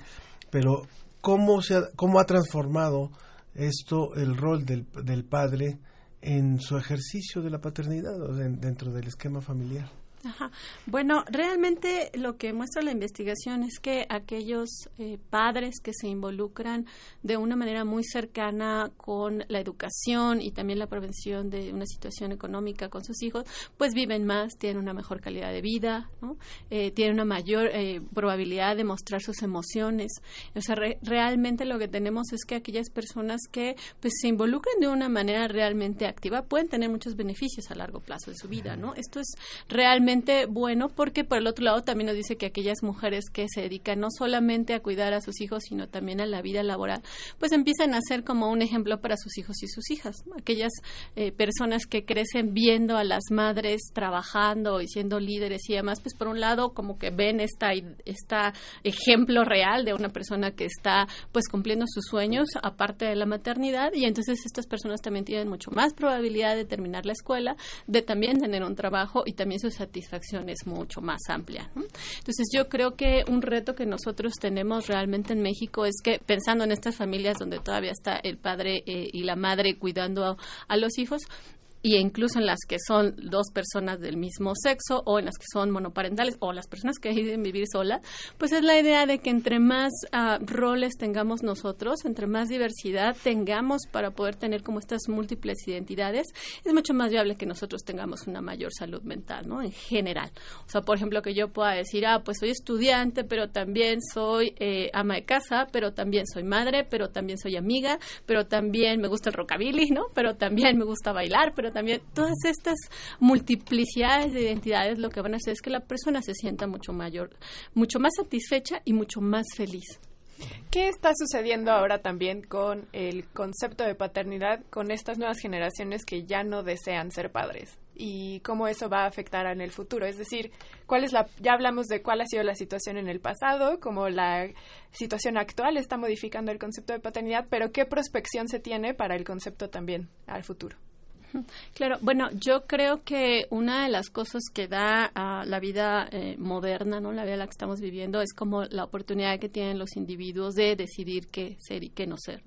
pero ¿cómo, se ha, ¿cómo ha transformado esto el rol del, del padre en su ejercicio de la paternidad dentro del esquema familiar? Ajá. Bueno, realmente lo que muestra la investigación es que aquellos eh, padres que se involucran de una manera muy cercana con la educación y también la prevención de una situación económica con sus hijos, pues viven más, tienen una mejor calidad de vida, ¿no? eh, tienen una mayor eh, probabilidad de mostrar sus emociones. O sea, realmente lo que tenemos es que aquellas personas que pues se involucran de una manera realmente activa pueden tener muchos beneficios a largo plazo de su vida, ¿no? Esto es realmente bueno porque por el otro lado también nos dice que aquellas mujeres que se dedican no solamente a cuidar a sus hijos, sino también a la vida laboral, pues empiezan a ser como un ejemplo para sus hijos y sus hijas. Aquellas eh, personas que crecen viendo a las madres trabajando y siendo líderes y demás, pues por un lado como que ven esta, esta ejemplo real de una persona que está pues cumpliendo sus sueños aparte de la maternidad y entonces estas personas también tienen mucho más probabilidad de terminar la escuela, de también tener un trabajo y también su satisfacción satisfacción es mucho más amplia. Entonces yo creo que un reto que nosotros tenemos realmente en México es que pensando en estas familias donde todavía está el padre eh, y la madre cuidando a los hijos, y incluso en las que son dos personas del mismo sexo o en las que son monoparentales o las personas que deciden vivir solas, pues es la idea de que entre más uh, roles tengamos nosotros, entre más diversidad tengamos para poder tener como estas múltiples identidades, es mucho más viable que nosotros tengamos una mayor salud mental, ¿no? En general. O sea, por ejemplo, que yo pueda decir, ah, pues soy estudiante, pero también soy eh, ama de casa, pero también soy madre, pero también soy amiga, pero también me gusta el rockabilly, ¿no? Pero también me gusta bailar, pero también todas estas multiplicidades de identidades lo que van a hacer es que la persona se sienta mucho mayor, mucho más satisfecha y mucho más feliz. ¿Qué está sucediendo ahora también con el concepto de paternidad con estas nuevas generaciones que ya no desean ser padres? y cómo eso va a afectar en el futuro. Es decir, cuál es la, ya hablamos de cuál ha sido la situación en el pasado, cómo la situación actual está modificando el concepto de paternidad, pero qué prospección se tiene para el concepto también al futuro. Claro, bueno, yo creo que una de las cosas que da a la vida eh, moderna, no, la vida en la que estamos viviendo, es como la oportunidad que tienen los individuos de decidir qué ser y qué no ser.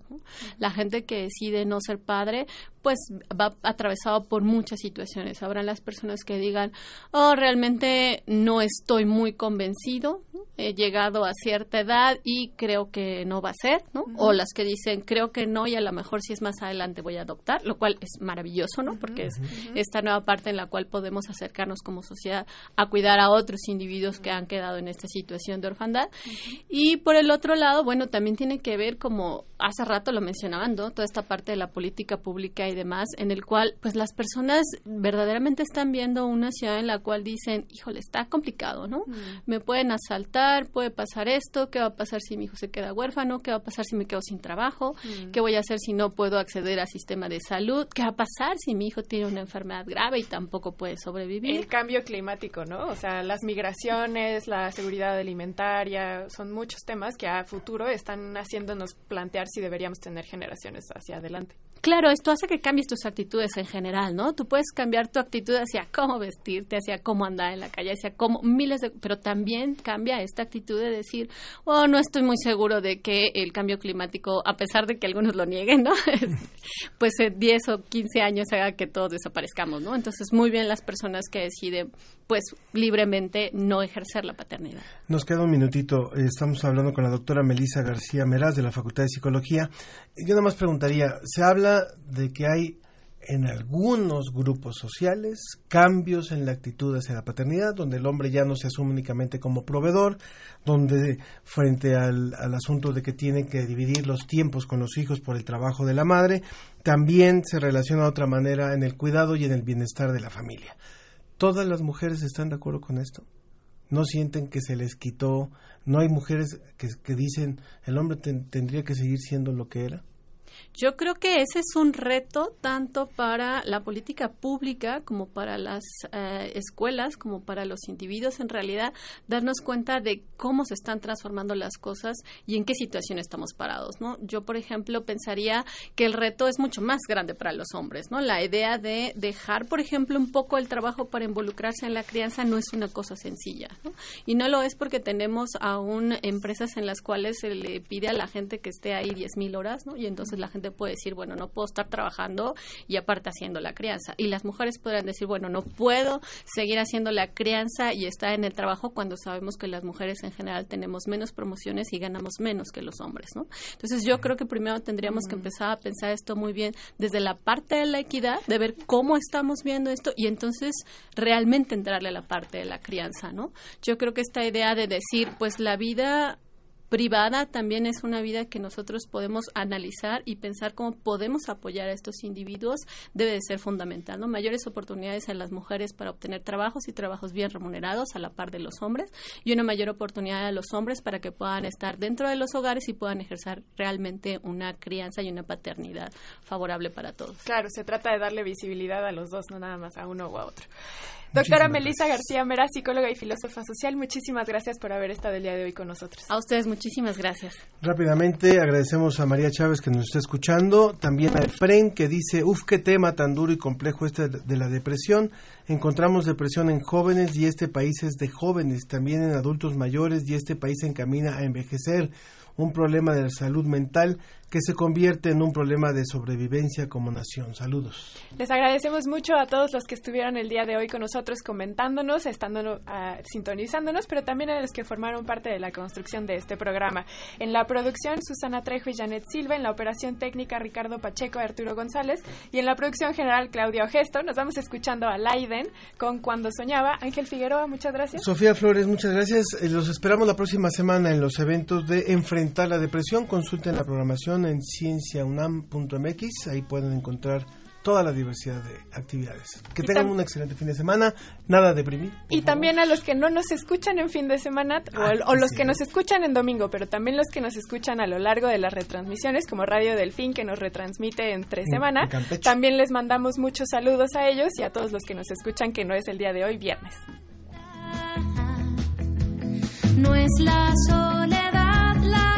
La gente que decide no ser padre, pues va atravesado por muchas situaciones. Habrán las personas que digan, oh, realmente no estoy muy convencido, he llegado a cierta edad y creo que no va a ser, ¿no? O las que dicen, creo que no y a lo mejor si es más adelante voy a adoptar, lo cual es maravilloso, ¿no? Porque es esta nueva parte en la cual podemos acercarnos como sociedad a cuidar a otros individuos que han quedado en esta situación de orfandad. Y por el otro lado, bueno, también tiene que ver como hace rato lo mencionaban, ¿no? Toda esta parte de la política pública y demás, en el cual pues las personas verdaderamente están viendo una ciudad en la cual dicen, híjole, está complicado, ¿no? Me pueden asaltar, puede pasar esto, qué va a pasar si mi hijo se queda huérfano, qué va a pasar si me quedo sin trabajo, qué voy a hacer si no puedo acceder al sistema de salud, qué va a pasar si mi hijo tiene una enfermedad grave y tampoco puede sobrevivir. El cambio climático, ¿no? O sea, las migraciones, la seguridad alimentaria, son muchos temas que a futuro están haciéndonos plantear si deberíamos tener generaciones hacia adelante. Claro, esto hace que cambies tus actitudes en general, ¿no? Tú puedes cambiar tu actitud hacia cómo vestirte, hacia cómo andar en la calle, hacia cómo miles de... Pero también cambia esta actitud de decir, oh, no estoy muy seguro de que el cambio climático, a pesar de que algunos lo nieguen, ¿no? pues en 10 o 15 años haga que todos desaparezcamos, ¿no? Entonces, muy bien las personas que deciden, pues, libremente no ejercer la paternidad. Nos queda un minutito. Estamos hablando con la doctora Melisa García Meraz de la Facultad de Psicología. Yo nada más preguntaría, se habla de que hay en algunos grupos sociales cambios en la actitud hacia la paternidad, donde el hombre ya no se asume únicamente como proveedor, donde frente al, asunto de que tiene que dividir los tiempos con los hijos por el trabajo de la madre, también se relaciona de otra manera en el cuidado y en el bienestar de la familia. ¿Todas las mujeres están de acuerdo con esto? no sienten que se les quitó, no hay mujeres que, que dicen el hombre ten- tendría que seguir siendo lo que era. Yo creo que ese es un reto tanto para la política pública como para las eh, escuelas, como para los individuos en realidad, darnos cuenta de cómo se están transformando las cosas y en qué situación estamos parados, ¿no? Yo, por ejemplo, pensaría que el reto es mucho más grande para los hombres, ¿no? La idea de dejar, por ejemplo, un poco el trabajo para involucrarse en la crianza no es una cosa sencilla, ¿no? Y no lo es porque tenemos aún empresas en las cuales se le pide a la gente que esté ahí 10.000 horas, ¿no? Y entonces la gente puede decir, bueno, no puedo estar trabajando y aparte haciendo la crianza. Y las mujeres podrán decir, bueno, no puedo seguir haciendo la crianza y estar en el trabajo cuando sabemos que las mujeres en general tenemos menos promociones y ganamos menos que los hombres, ¿no? Entonces yo creo que primero tendríamos que empezar a pensar esto muy bien desde la parte de la equidad, de ver cómo estamos viendo esto y entonces realmente entrarle a la parte de la crianza, ¿no? Yo creo que esta idea de decir, pues la vida privada también es una vida que nosotros podemos analizar y pensar cómo podemos apoyar a estos individuos debe de ser fundamental, ¿no? Mayores oportunidades a las mujeres para obtener trabajos y trabajos bien remunerados a la par de los hombres y una mayor oportunidad a los hombres para que puedan estar dentro de los hogares y puedan ejercer realmente una crianza y una paternidad favorable para todos. Claro, se trata de darle visibilidad a los dos, no nada más a uno o a otro. Doctora Melissa García Mera, psicóloga y filósofa social, muchísimas gracias por haber estado el día de hoy con nosotros. A ustedes muchísimas gracias. Rápidamente agradecemos a María Chávez que nos está escuchando, también a Efren que dice, uf, qué tema tan duro y complejo este de la depresión. Encontramos depresión en jóvenes y este país es de jóvenes, también en adultos mayores y este país se encamina a envejecer. Un problema de salud mental que se convierte en un problema de sobrevivencia como nación. Saludos. Les agradecemos mucho a todos los que estuvieron el día de hoy con nosotros comentándonos, estando ah, sintonizándonos, pero también a los que formaron parte de la construcción de este programa. En la producción, Susana Trejo y Janet Silva, en la operación técnica, Ricardo Pacheco y Arturo González, y en la producción general, Claudia Ogesto. Nos vamos escuchando a Laiden con Cuando Soñaba. Ángel Figueroa, muchas gracias. Sofía Flores, muchas gracias. Eh, Los esperamos la próxima semana en los eventos de Enfrentar la Depresión. Consulten la programación en cienciaunam.mx. Ahí pueden encontrar toda la diversidad de actividades. Que Y tengan un excelente fin de semana. Nada deprimir. Y también a los que no nos escuchan en fin de semana o, Ah, o los sí. que nos escuchan en domingo, pero también los que nos escuchan a lo largo de las retransmisiones, como Radio Delfín, que nos retransmite entre En- semana. en Campeche. También les mandamos muchos saludos a ellos y a todos los que nos escuchan, que no es el día de hoy, viernes. No es la soledad la